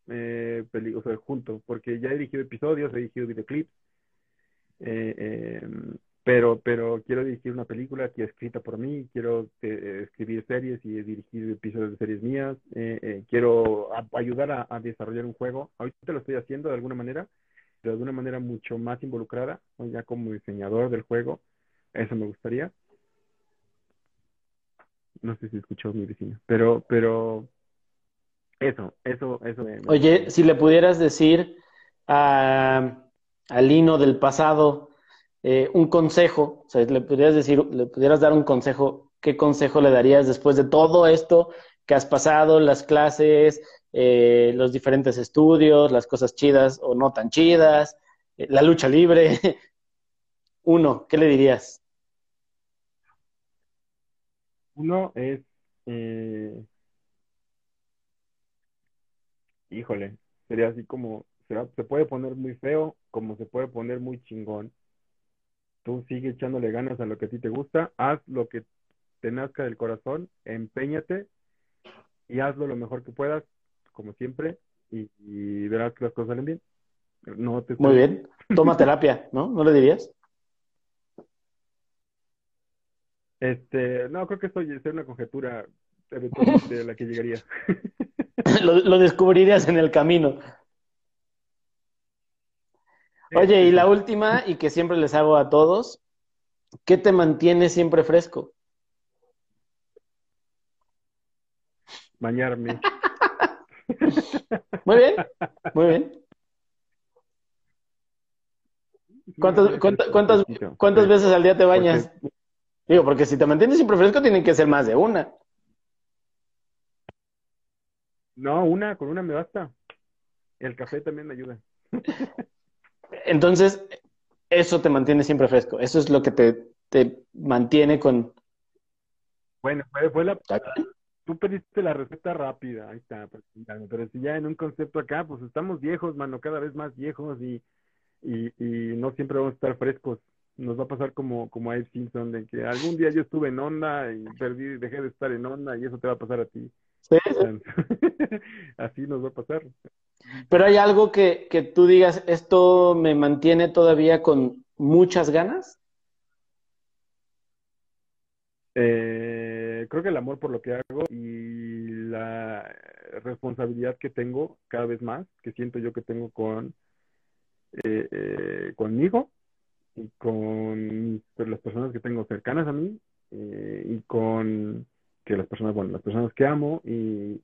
eh, o sea, junto, porque ya he dirigido episodios, he dirigido videoclips, eh, em, pero, pero quiero dirigir una película que es escrita por mí, quiero eh, escribir series y dirigir episodios de series mías, eh, eh, quiero ayudar a, desarrollar un juego. Ahorita lo estoy haciendo de alguna manera, pero de una manera mucho más involucrada, ya como diseñador del juego, eso me gustaría. No sé si escuchó mi vecino, pero, pero eso, eso, eso. Oye, si le pudieras decir a, a Lino del pasado, eh, un consejo, o sea, le pudieras decir, le pudieras dar un consejo, ¿qué consejo le darías después de todo esto que has pasado, las clases, eh, los diferentes estudios, las cosas chidas o no tan chidas, eh, la lucha libre? Uno, ¿qué le dirías? Uno es, híjole, sería así como, se puede poner muy feo, como se puede poner muy chingón tú sigue echándole ganas a lo que a ti te gusta, haz lo que te nazca del corazón, empeñate y hazlo lo mejor que puedas, como siempre, y, verás que las cosas salen bien. No te Muy bien. Toma terapia, ¿no? ¿No le dirías? Este, no, creo que esto es una conjetura de la que llegaría. lo, lo descubrirías en el camino. Oye, y la última, y que siempre les hago a todos, ¿qué te mantiene siempre fresco? Bañarme. muy bien, muy bien. ¿Cuántas, cuántas, cuántas, veces al día te bañas? Digo, porque si te mantienes siempre fresco, tienen que ser más de una. No, una, con una me basta. El café también me ayuda. Entonces, eso te mantiene siempre fresco. Eso es lo que te, mantiene con. Bueno, fue, la. Tú pediste la receta rápida, ahí está, pero si ya en un concepto acá, pues estamos viejos, mano, cada vez más viejos y, y, y no siempre vamos a estar frescos. Nos va a pasar como, como a Ed Simpson, de que algún día yo estuve en onda y perdí, dejé de estar en onda y eso te va a pasar a ti. Sí, Así nos va a pasar. Pero hay algo que, que tú digas, esto me mantiene todavía con muchas ganas. Eh, creo que el amor por lo que hago y la responsabilidad que tengo cada vez más, que siento yo que tengo con eh, eh, conmigo y con pues, las personas que tengo cercanas a mí y con que las personas, bueno, las personas que amo y,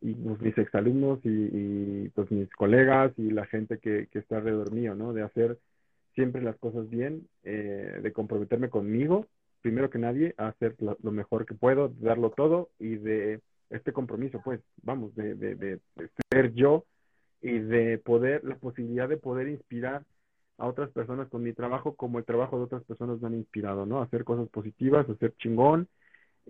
pues, mis exalumnos y, y pues mis colegas y la gente que, está alrededor mío, ¿no? De hacer siempre las cosas bien, eh, de comprometerme conmigo, primero que nadie, a hacer lo, mejor que puedo, de darlo todo y de este compromiso, pues, vamos, de, de, de, ser yo y de poder, la posibilidad de poder inspirar a otras personas con mi trabajo como el trabajo de otras personas me han inspirado, ¿no? Hacer cosas positivas, a ser chingón,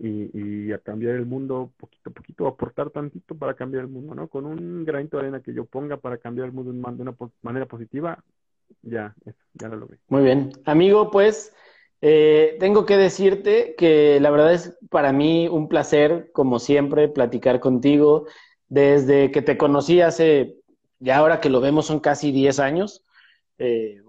y, a cambiar el mundo poquito a poquito, aportar tantito para cambiar el mundo, ¿no? Con un granito de arena que yo ponga para cambiar el mundo de una manera positiva, ya, ya lo logré. Muy bien. Amigo, pues eh, tengo que decirte que la verdad es para mí un placer, como siempre, platicar contigo. Desde que te conocí hace, ya ahora que lo vemos son casi 10 años, eh,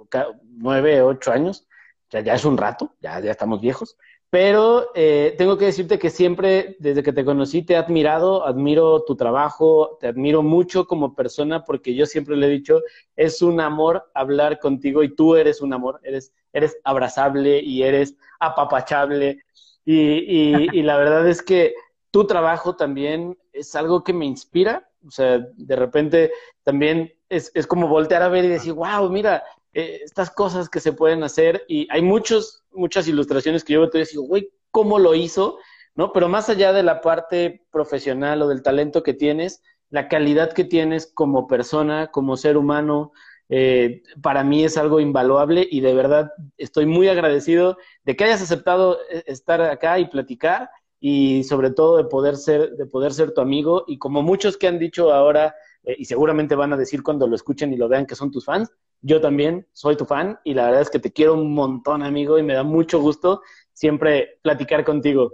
9, 8 años, ya, ya es un rato, ya, ya estamos viejos. Pero eh, tengo que decirte que siempre, desde que te conocí, te he admirado, admiro tu trabajo, te admiro mucho como persona, porque yo siempre le he dicho, es un amor hablar contigo y tú eres un amor, eres, eres abrazable y eres apapachable. Y, y, la verdad es que tu trabajo también es algo que me inspira. O sea, de repente también es, es como voltear a ver y decir, wow, mira, eh, estas cosas que se pueden hacer y hay muchos, muchas ilustraciones que yo veo digo, güey, ¿cómo lo hizo? ¿No? Pero más allá de la parte profesional o del talento que tienes, la calidad que tienes como persona, como ser humano, eh, para mí es algo invaluable y de verdad estoy muy agradecido de que hayas aceptado eh, estar acá y platicar y sobre todo de poder ser, de poder ser tu amigo y como muchos que han dicho ahora y seguramente van a decir cuando lo escuchen y lo vean que son tus fans, yo también soy tu fan y la verdad es que te quiero un montón, amigo, y me da mucho gusto siempre platicar contigo.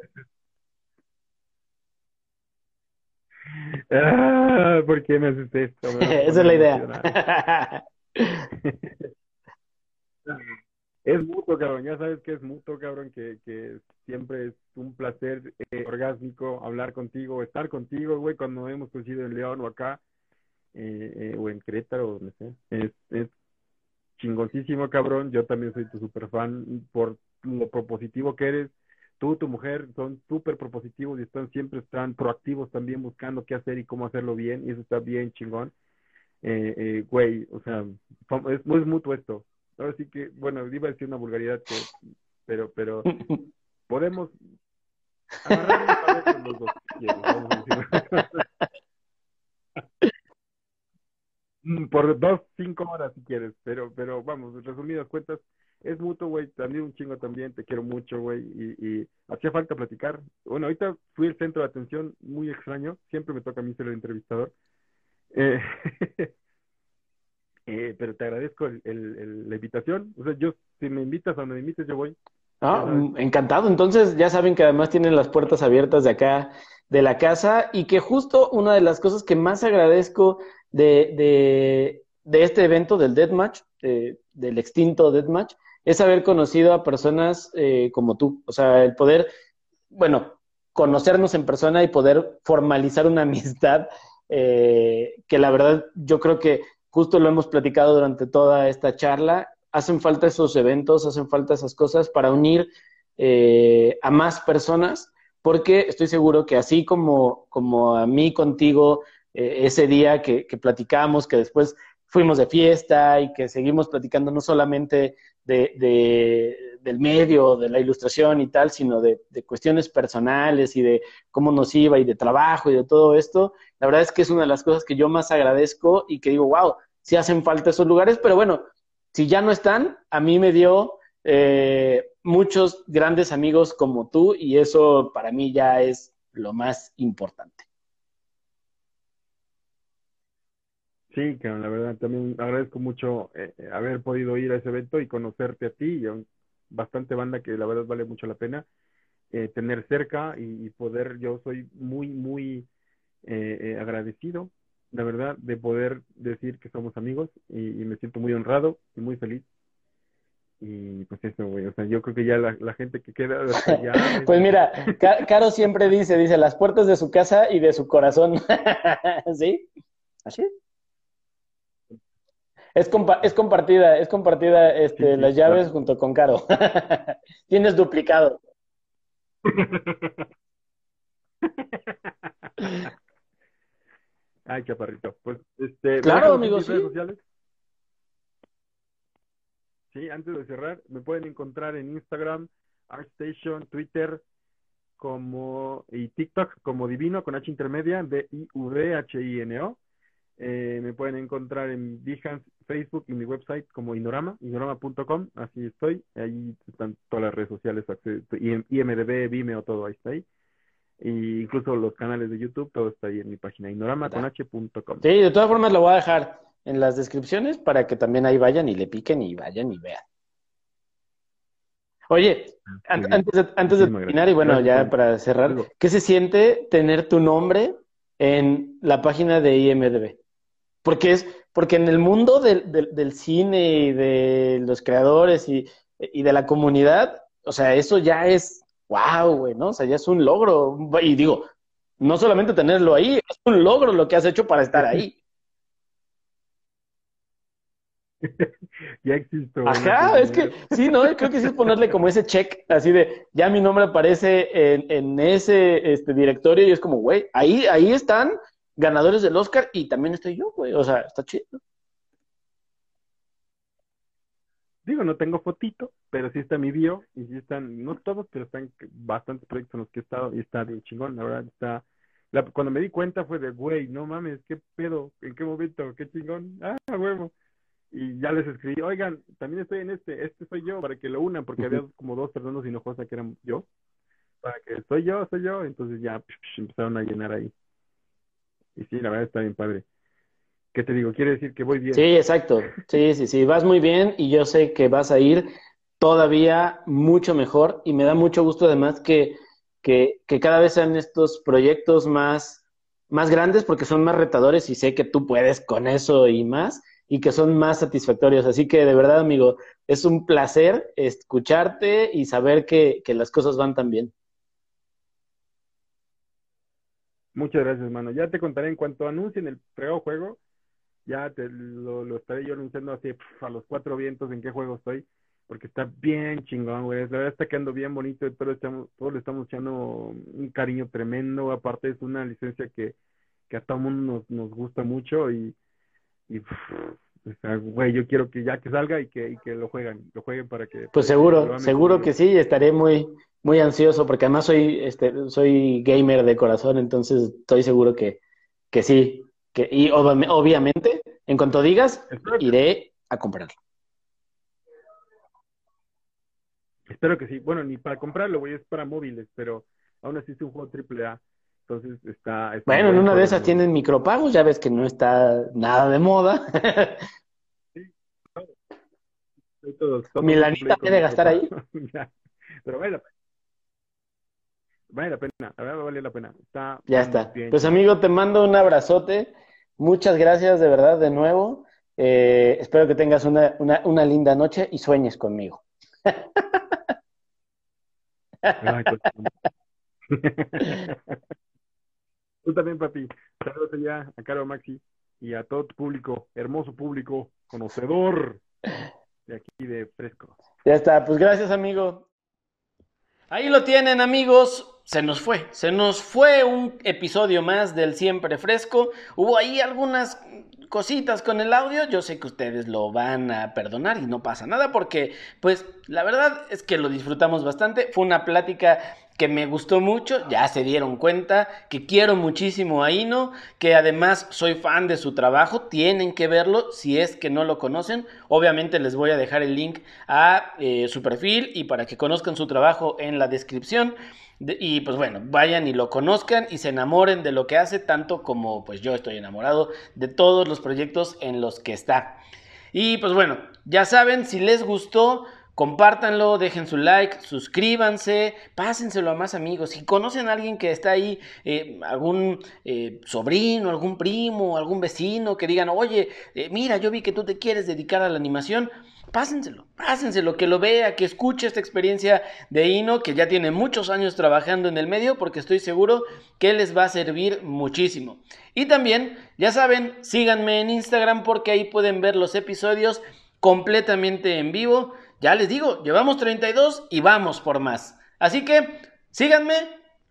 Ah, ¿Por qué me haces esto? Esa es la idea. es mutuo, cabrón. Ya sabes que es mutuo, cabrón, que, que siempre es un placer eh, orgásmico hablar contigo, estar contigo, güey, cuando hemos coincidido en León o acá, eh, eh, o en Querétaro, no sé. Es, es chingoncísimo, cabrón. Yo también soy tu super fan por lo propositivo que eres. Tú, tu mujer, son súper propositivos y están siempre están proactivos también buscando qué hacer y cómo hacerlo bien, y eso está bien chingón. Eh, eh, güey, o sea, es, es mutuo esto. Ahora sí que, bueno, iba a decir una vulgaridad, que, pero, pero podemos agarrarnos los dos. Mm, por dos, cinco horas si quieres, pero, pero vamos, resumidas cuentas, es mutuo, güey, también un chingo también, te quiero mucho, güey, y, y hacía falta platicar. Bueno, ahorita fui el centro de atención, muy extraño, siempre me toca a mí ser el entrevistador. Eh, eh, pero te agradezco el, el, la invitación, o sea, yo, si me invitas a donde me invites, yo voy. Ah, encantado. Entonces, ya saben que además tienen las puertas abiertas de acá de la casa y que justo una de las cosas que más agradezco de, de, este evento del Deathmatch, eh, del extinto Deathmatch, es haber conocido a personas eh, como tú. O sea, el poder, bueno, conocernos en persona y poder formalizar una amistad eh, que la verdad yo creo que justo lo hemos platicado durante toda esta charla. Hacen falta esos eventos, hacen falta esas cosas para unir a más personas, porque estoy seguro que así como, como a mí contigo eh, ese día que, platicamos, que después fuimos de fiesta y que seguimos platicando no solamente de, del medio, de la ilustración y tal, sino de, cuestiones personales y de cómo nos iba y de trabajo y de todo esto. La verdad es que es una de las cosas que yo más agradezco y que digo, wow, sí hacen falta esos lugares, pero bueno, si ya no están, a mí me dio eh, muchos grandes amigos como tú y eso para mí ya es lo más importante. Sí, que la verdad también agradezco mucho eh, eh, haber podido ir a ese evento y conocerte a ti y a bastante banda que la verdad vale mucho la pena eh, tener cerca y, poder, yo soy muy, muy agradecido, la verdad, de poder decir que somos amigos y, me siento muy honrado y muy feliz. Y pues eso, güey, o sea, yo creo que ya la, gente que queda allá... pues mira, Caro siempre dice, dice, las puertas de su casa y de su corazón. ¿Sí? ¿Así? Es, es compartida, es compartida este, las llaves junto con Caro. Tienes duplicado. Ay, chaparrito. Pues, este, claro, amigos, sí. Sociales? Sí, antes de cerrar, me pueden encontrar en Instagram, ArtStation, Twitter, como y TikTok como Divino con H intermedia, D-I-V-H-I-N-O. Eh, me pueden encontrar en Behance, Facebook y mi website como Inorama, inorama.com, así estoy. Ahí están todas las redes sociales, IMDB, Vimeo, todo ahí está ahí. Y incluso los canales de YouTube, todo está ahí en mi página, inoramaconh.com. Sí, de todas formas lo voy a dejar en las descripciones para que también ahí vayan y le piquen y vayan y vean. Oye, antes de, antes de terminar y bueno, ya para cerrar, ¿qué se siente tener tu nombre en la página de IMDB? Porque es, porque en el mundo del, del, cine y de los creadores y, y, de la comunidad, o sea, eso ya es wow, güey, ¿no? O sea, ya es un logro. Y digo, no solamente tenerlo ahí, es un logro lo que has hecho para estar ahí. ya existo. Ajá, es que sí, ¿no? Creo que sí es ponerle como ese check, así de, ya mi nombre aparece en, en ese este, directorio y es como, güey, ahí, ahí están ganadores del Oscar y también estoy yo, güey. O sea, está chido. Digo, no tengo fotito, pero sí está mi bio y sí están, no todos, pero están bastantes proyectos en los que he estado y está bien chingón, la verdad está. cuando me di cuenta fue de, güey, no mames, qué pedo, en qué momento, qué chingón, ah, huevo. Y ya les escribí, oigan, también estoy en este, este soy yo, para que lo unan, porque había como dos personas Hinojosa que eran yo, para que soy yo, soy yo, entonces ya empezaron a llenar ahí. Y sí, la verdad está bien padre. ¿Qué te digo? Quiere decir que voy bien. Sí, exacto. Sí, sí, sí, vas muy bien y yo sé que vas a ir todavía mucho mejor y me da mucho gusto además que, que, que cada vez sean estos proyectos más, más grandes porque son más retadores y sé que tú puedes con eso y más y que son más satisfactorios. Así que de verdad, amigo, es un placer escucharte y saber que, que las cosas van tan bien. Muchas gracias, hermano. Ya te contaré en cuanto anuncien el fregado juego. Ya te lo, lo estaré yo anunciando así a los cuatro vientos en qué juego estoy. Porque está bien chingón, güey. La verdad está quedando bien bonito. Todos, estamos, todos le estamos echando un cariño tremendo. Aparte es una licencia que, que a todo mundo nos, nos gusta mucho y, y güey, yo quiero que ya que salga y que, y que lo jueguen, lo jueguen para que... Pues seguro, seguro que sí, estaré muy, muy ansioso porque además soy, este, soy gamer de corazón, entonces estoy seguro que, que sí, que, y obviamente, en cuanto digas, iré a comprarlo. Espero que sí. Bueno, ni para comprarlo, güey, es para móviles, pero aún así es un juego triple A. Entonces está. bueno, en una de esas tienen micropagos, ya ves que no está nada de moda. sí, todo. Milanita quiere gastar ahí. Pero vale la pena. Vale la pena, la verdad vale la pena. Está ya está. Pues amigo, te mando un abrazote. Muchas gracias de verdad de nuevo. Eh, espero que tengas una, una, una linda noche y sueñes conmigo. Tú también, papi. Saludos allá a Caro Maxi y a todo tu público, hermoso público, conocedor de aquí de Fresco. Ya está, pues gracias, amigo. Ahí lo tienen, amigos. Se nos fue, se nos fue un episodio más del Siempre Fresco. Hubo ahí algunas cositas con el audio, yo sé que ustedes lo van a perdonar y no pasa nada porque pues la verdad es que lo disfrutamos bastante, fue una plática que me gustó mucho, ya se dieron cuenta que quiero muchísimo a Ino, que además soy fan de su trabajo, tienen que verlo si es que no lo conocen, obviamente les voy a dejar el link a eh, su perfil y para que conozcan su trabajo en la descripción y pues bueno, vayan y lo conozcan y se enamoren de lo que hace, tanto como pues yo estoy enamorado de todos los proyectos en los que está. Y pues bueno, ya saben, si les gustó, compártanlo, dejen su like, suscríbanse, pásenselo a más amigos. Si conocen a alguien que está ahí, eh, algún eh, sobrino, algún primo, algún vecino, que digan, oye, eh, mira, yo vi que tú te quieres dedicar a la animación, pásenselo, pásenselo, que lo vea, que escuche esta experiencia de Ino, que ya tiene muchos años trabajando en el medio, porque estoy seguro que les va a servir muchísimo. Y también, ya saben, síganme en Instagram porque ahí pueden ver los episodios completamente en vivo. Ya les digo, llevamos 32 y vamos por más. Así que síganme,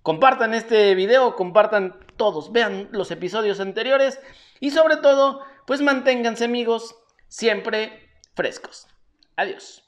compartan este video, compartan todos, vean los episodios anteriores y sobre todo, pues manténganse amigos siempre frescos. Adiós.